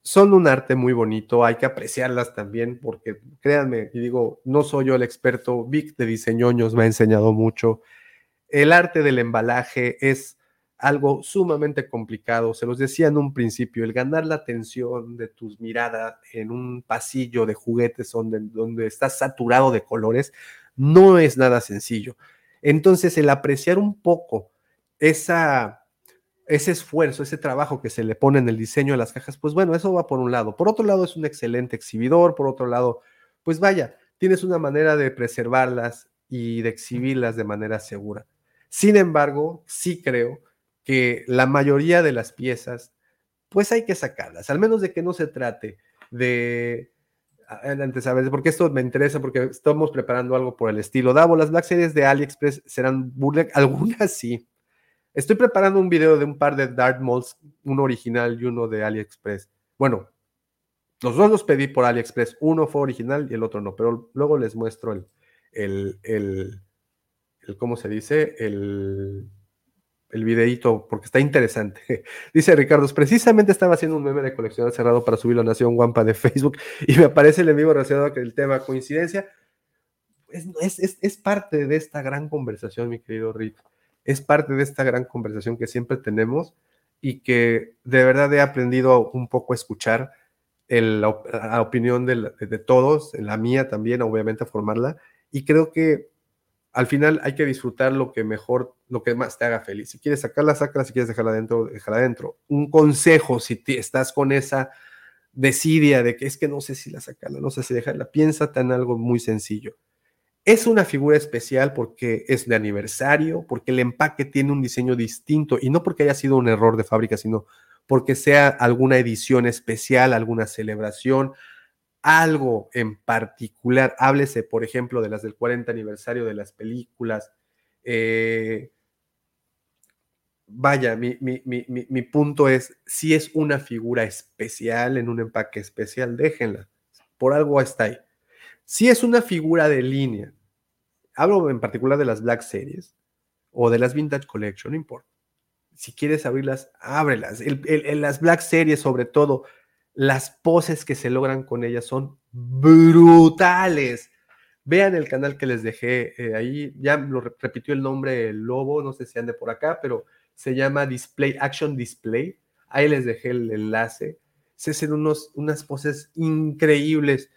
son un arte muy bonito, hay que apreciarlas también, porque créanme, y digo, no soy yo el experto, Vic de Diseñoños me ha enseñado mucho. El arte del embalaje es algo sumamente complicado. Se los decía en un principio, el ganar la atención de tus miradas en un pasillo de juguetes donde, donde estás saturado de colores no es nada sencillo. Entonces, el apreciar un poco esa ese esfuerzo, ese trabajo que se le pone en el diseño de las cajas, pues bueno, eso va por un lado. Por otro lado, es un excelente exhibidor, por otro lado, pues vaya, tienes una manera de preservarlas y de exhibirlas de manera segura. Sin embargo, sí creo que la mayoría de las piezas, pues hay que sacarlas, al menos de que no se trate de antes, ¿sabes? Porque esto me interesa porque estamos preparando algo por el estilo. Davo, las Black Series de AliExpress serán burlek, algunas sí, Estoy preparando un video de un par de Dart Molds, uno original y uno de AliExpress. Bueno, los dos los pedí por AliExpress. Uno fue original y el otro no, pero luego les muestro el, el, el, ¿cómo se dice? El, el videíto, porque está interesante. Dice Ricardo, precisamente estaba haciendo un meme de colección cerrado para subirlo a Nación Guampa de Facebook y me aparece el enemigo relacionado con el tema coincidencia. Es, es, es, parte de esta gran conversación, mi querido Rick es parte de esta gran conversación que siempre tenemos y que de verdad he aprendido un poco a escuchar la, opinión de, todos, la mía también, obviamente, a formarla. Y creo que al final hay que disfrutar lo que mejor, lo que más te haga feliz. Si quieres sacarla, sácala. Si quieres dejarla adentro, déjala adentro. Un consejo, si estás con esa desidia de que es que no sé si la sacarla, no sé si dejarla, piénsate en algo muy sencillo. Es una figura especial porque es de aniversario, porque el empaque tiene un diseño distinto y no porque haya sido un error de fábrica, sino porque sea alguna edición especial, alguna celebración, algo en particular. Háblese, por ejemplo, de las del 40 aniversario de las películas. Eh, vaya, mi, mi, punto es, si es una figura especial en un empaque especial, déjenla. Por algo está ahí. Si es una figura de línea, hablo en particular de las Black Series o de las Vintage Collection, no importa. Si quieres abrirlas, ábrelas. En las Black Series, sobre todo, las poses que se logran con ellas son brutales. Vean el canal que les dejé eh, ahí, ya lo repitió el nombre el lobo, no sé si ande por acá, pero se llama Display Action Display. Ahí les dejé el enlace. Se hacen unos, unas poses increíbles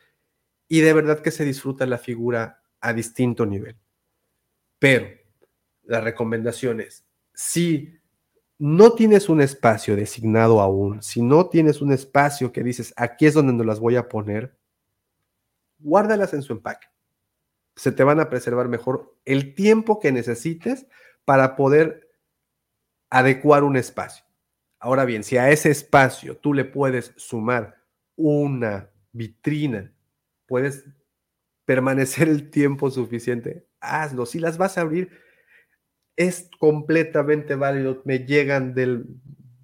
y de verdad que se disfruta la figura a distinto nivel. Pero la recomendación es, si no tienes un espacio designado aún, si no tienes un espacio que dices, aquí es donde nos las voy a poner, guárdalas en su empaque. Se te van a preservar mejor el tiempo que necesites para poder adecuar un espacio. Ahora bien, si a ese espacio tú le puedes sumar una vitrina puedes permanecer el tiempo suficiente, hazlo. Si las vas a abrir, es completamente válido. Me llegan del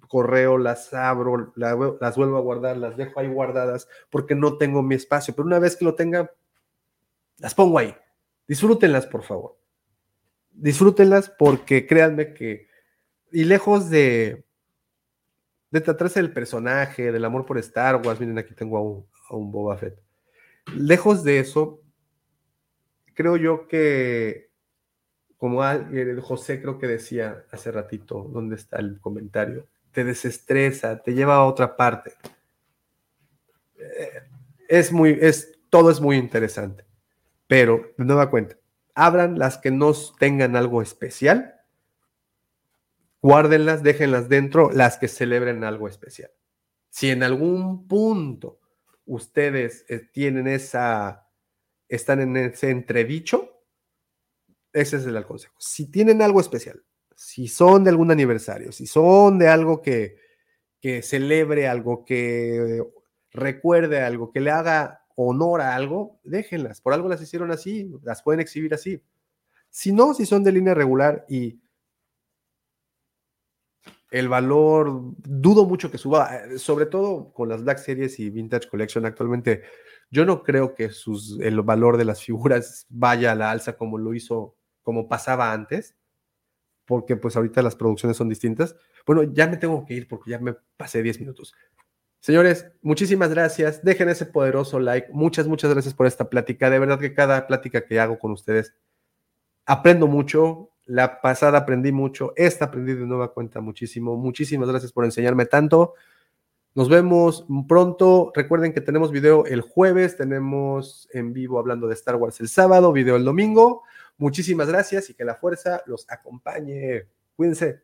correo, las abro, las vuelvo a guardar, las dejo ahí guardadas porque no tengo mi espacio. Pero una vez que lo tenga, las pongo ahí. Disfrútenlas, por favor. Disfrútenlas porque créanme que, y lejos de, de tratarse del personaje, del amor por Star Wars, miren, aquí tengo a un, a un Boba Fett. Lejos de eso, creo yo que, como José creo que decía hace ratito, ¿dónde está el comentario? Te desestresa, te lleva a otra parte. Eh, es muy, es, todo es muy interesante, pero de nueva cuenta, abran las que no tengan algo especial, guárdenlas, déjenlas dentro, las que celebren algo especial. Si en algún punto ustedes eh, tienen esa, están en ese entredicho, ese es el consejo. Si tienen algo especial, si son de algún aniversario, si son de algo que, que celebre algo, que recuerde algo, que le haga honor a algo, déjenlas. Por algo las hicieron así, las pueden exhibir así. Si no, si son de línea regular y el valor, dudo mucho que suba, eh, sobre todo con las Black Series y Vintage Collection actualmente. Yo no creo que el valor de las figuras vaya a la alza como lo hizo, como pasaba antes, porque pues ahorita las producciones son distintas. Bueno, ya me tengo que ir porque ya me pasé 10 minutos. Señores, muchísimas gracias. Dejen ese poderoso like. Muchas, muchas gracias por esta plática. De verdad que cada plática que hago con ustedes aprendo mucho. La pasada aprendí mucho. Esta aprendí de nueva cuenta muchísimo. Muchísimas gracias por enseñarme tanto. Nos vemos pronto. Recuerden que tenemos video el jueves, tenemos en vivo hablando de Star Wars el sábado, video el domingo. Muchísimas gracias y que la fuerza los acompañe. Cuídense.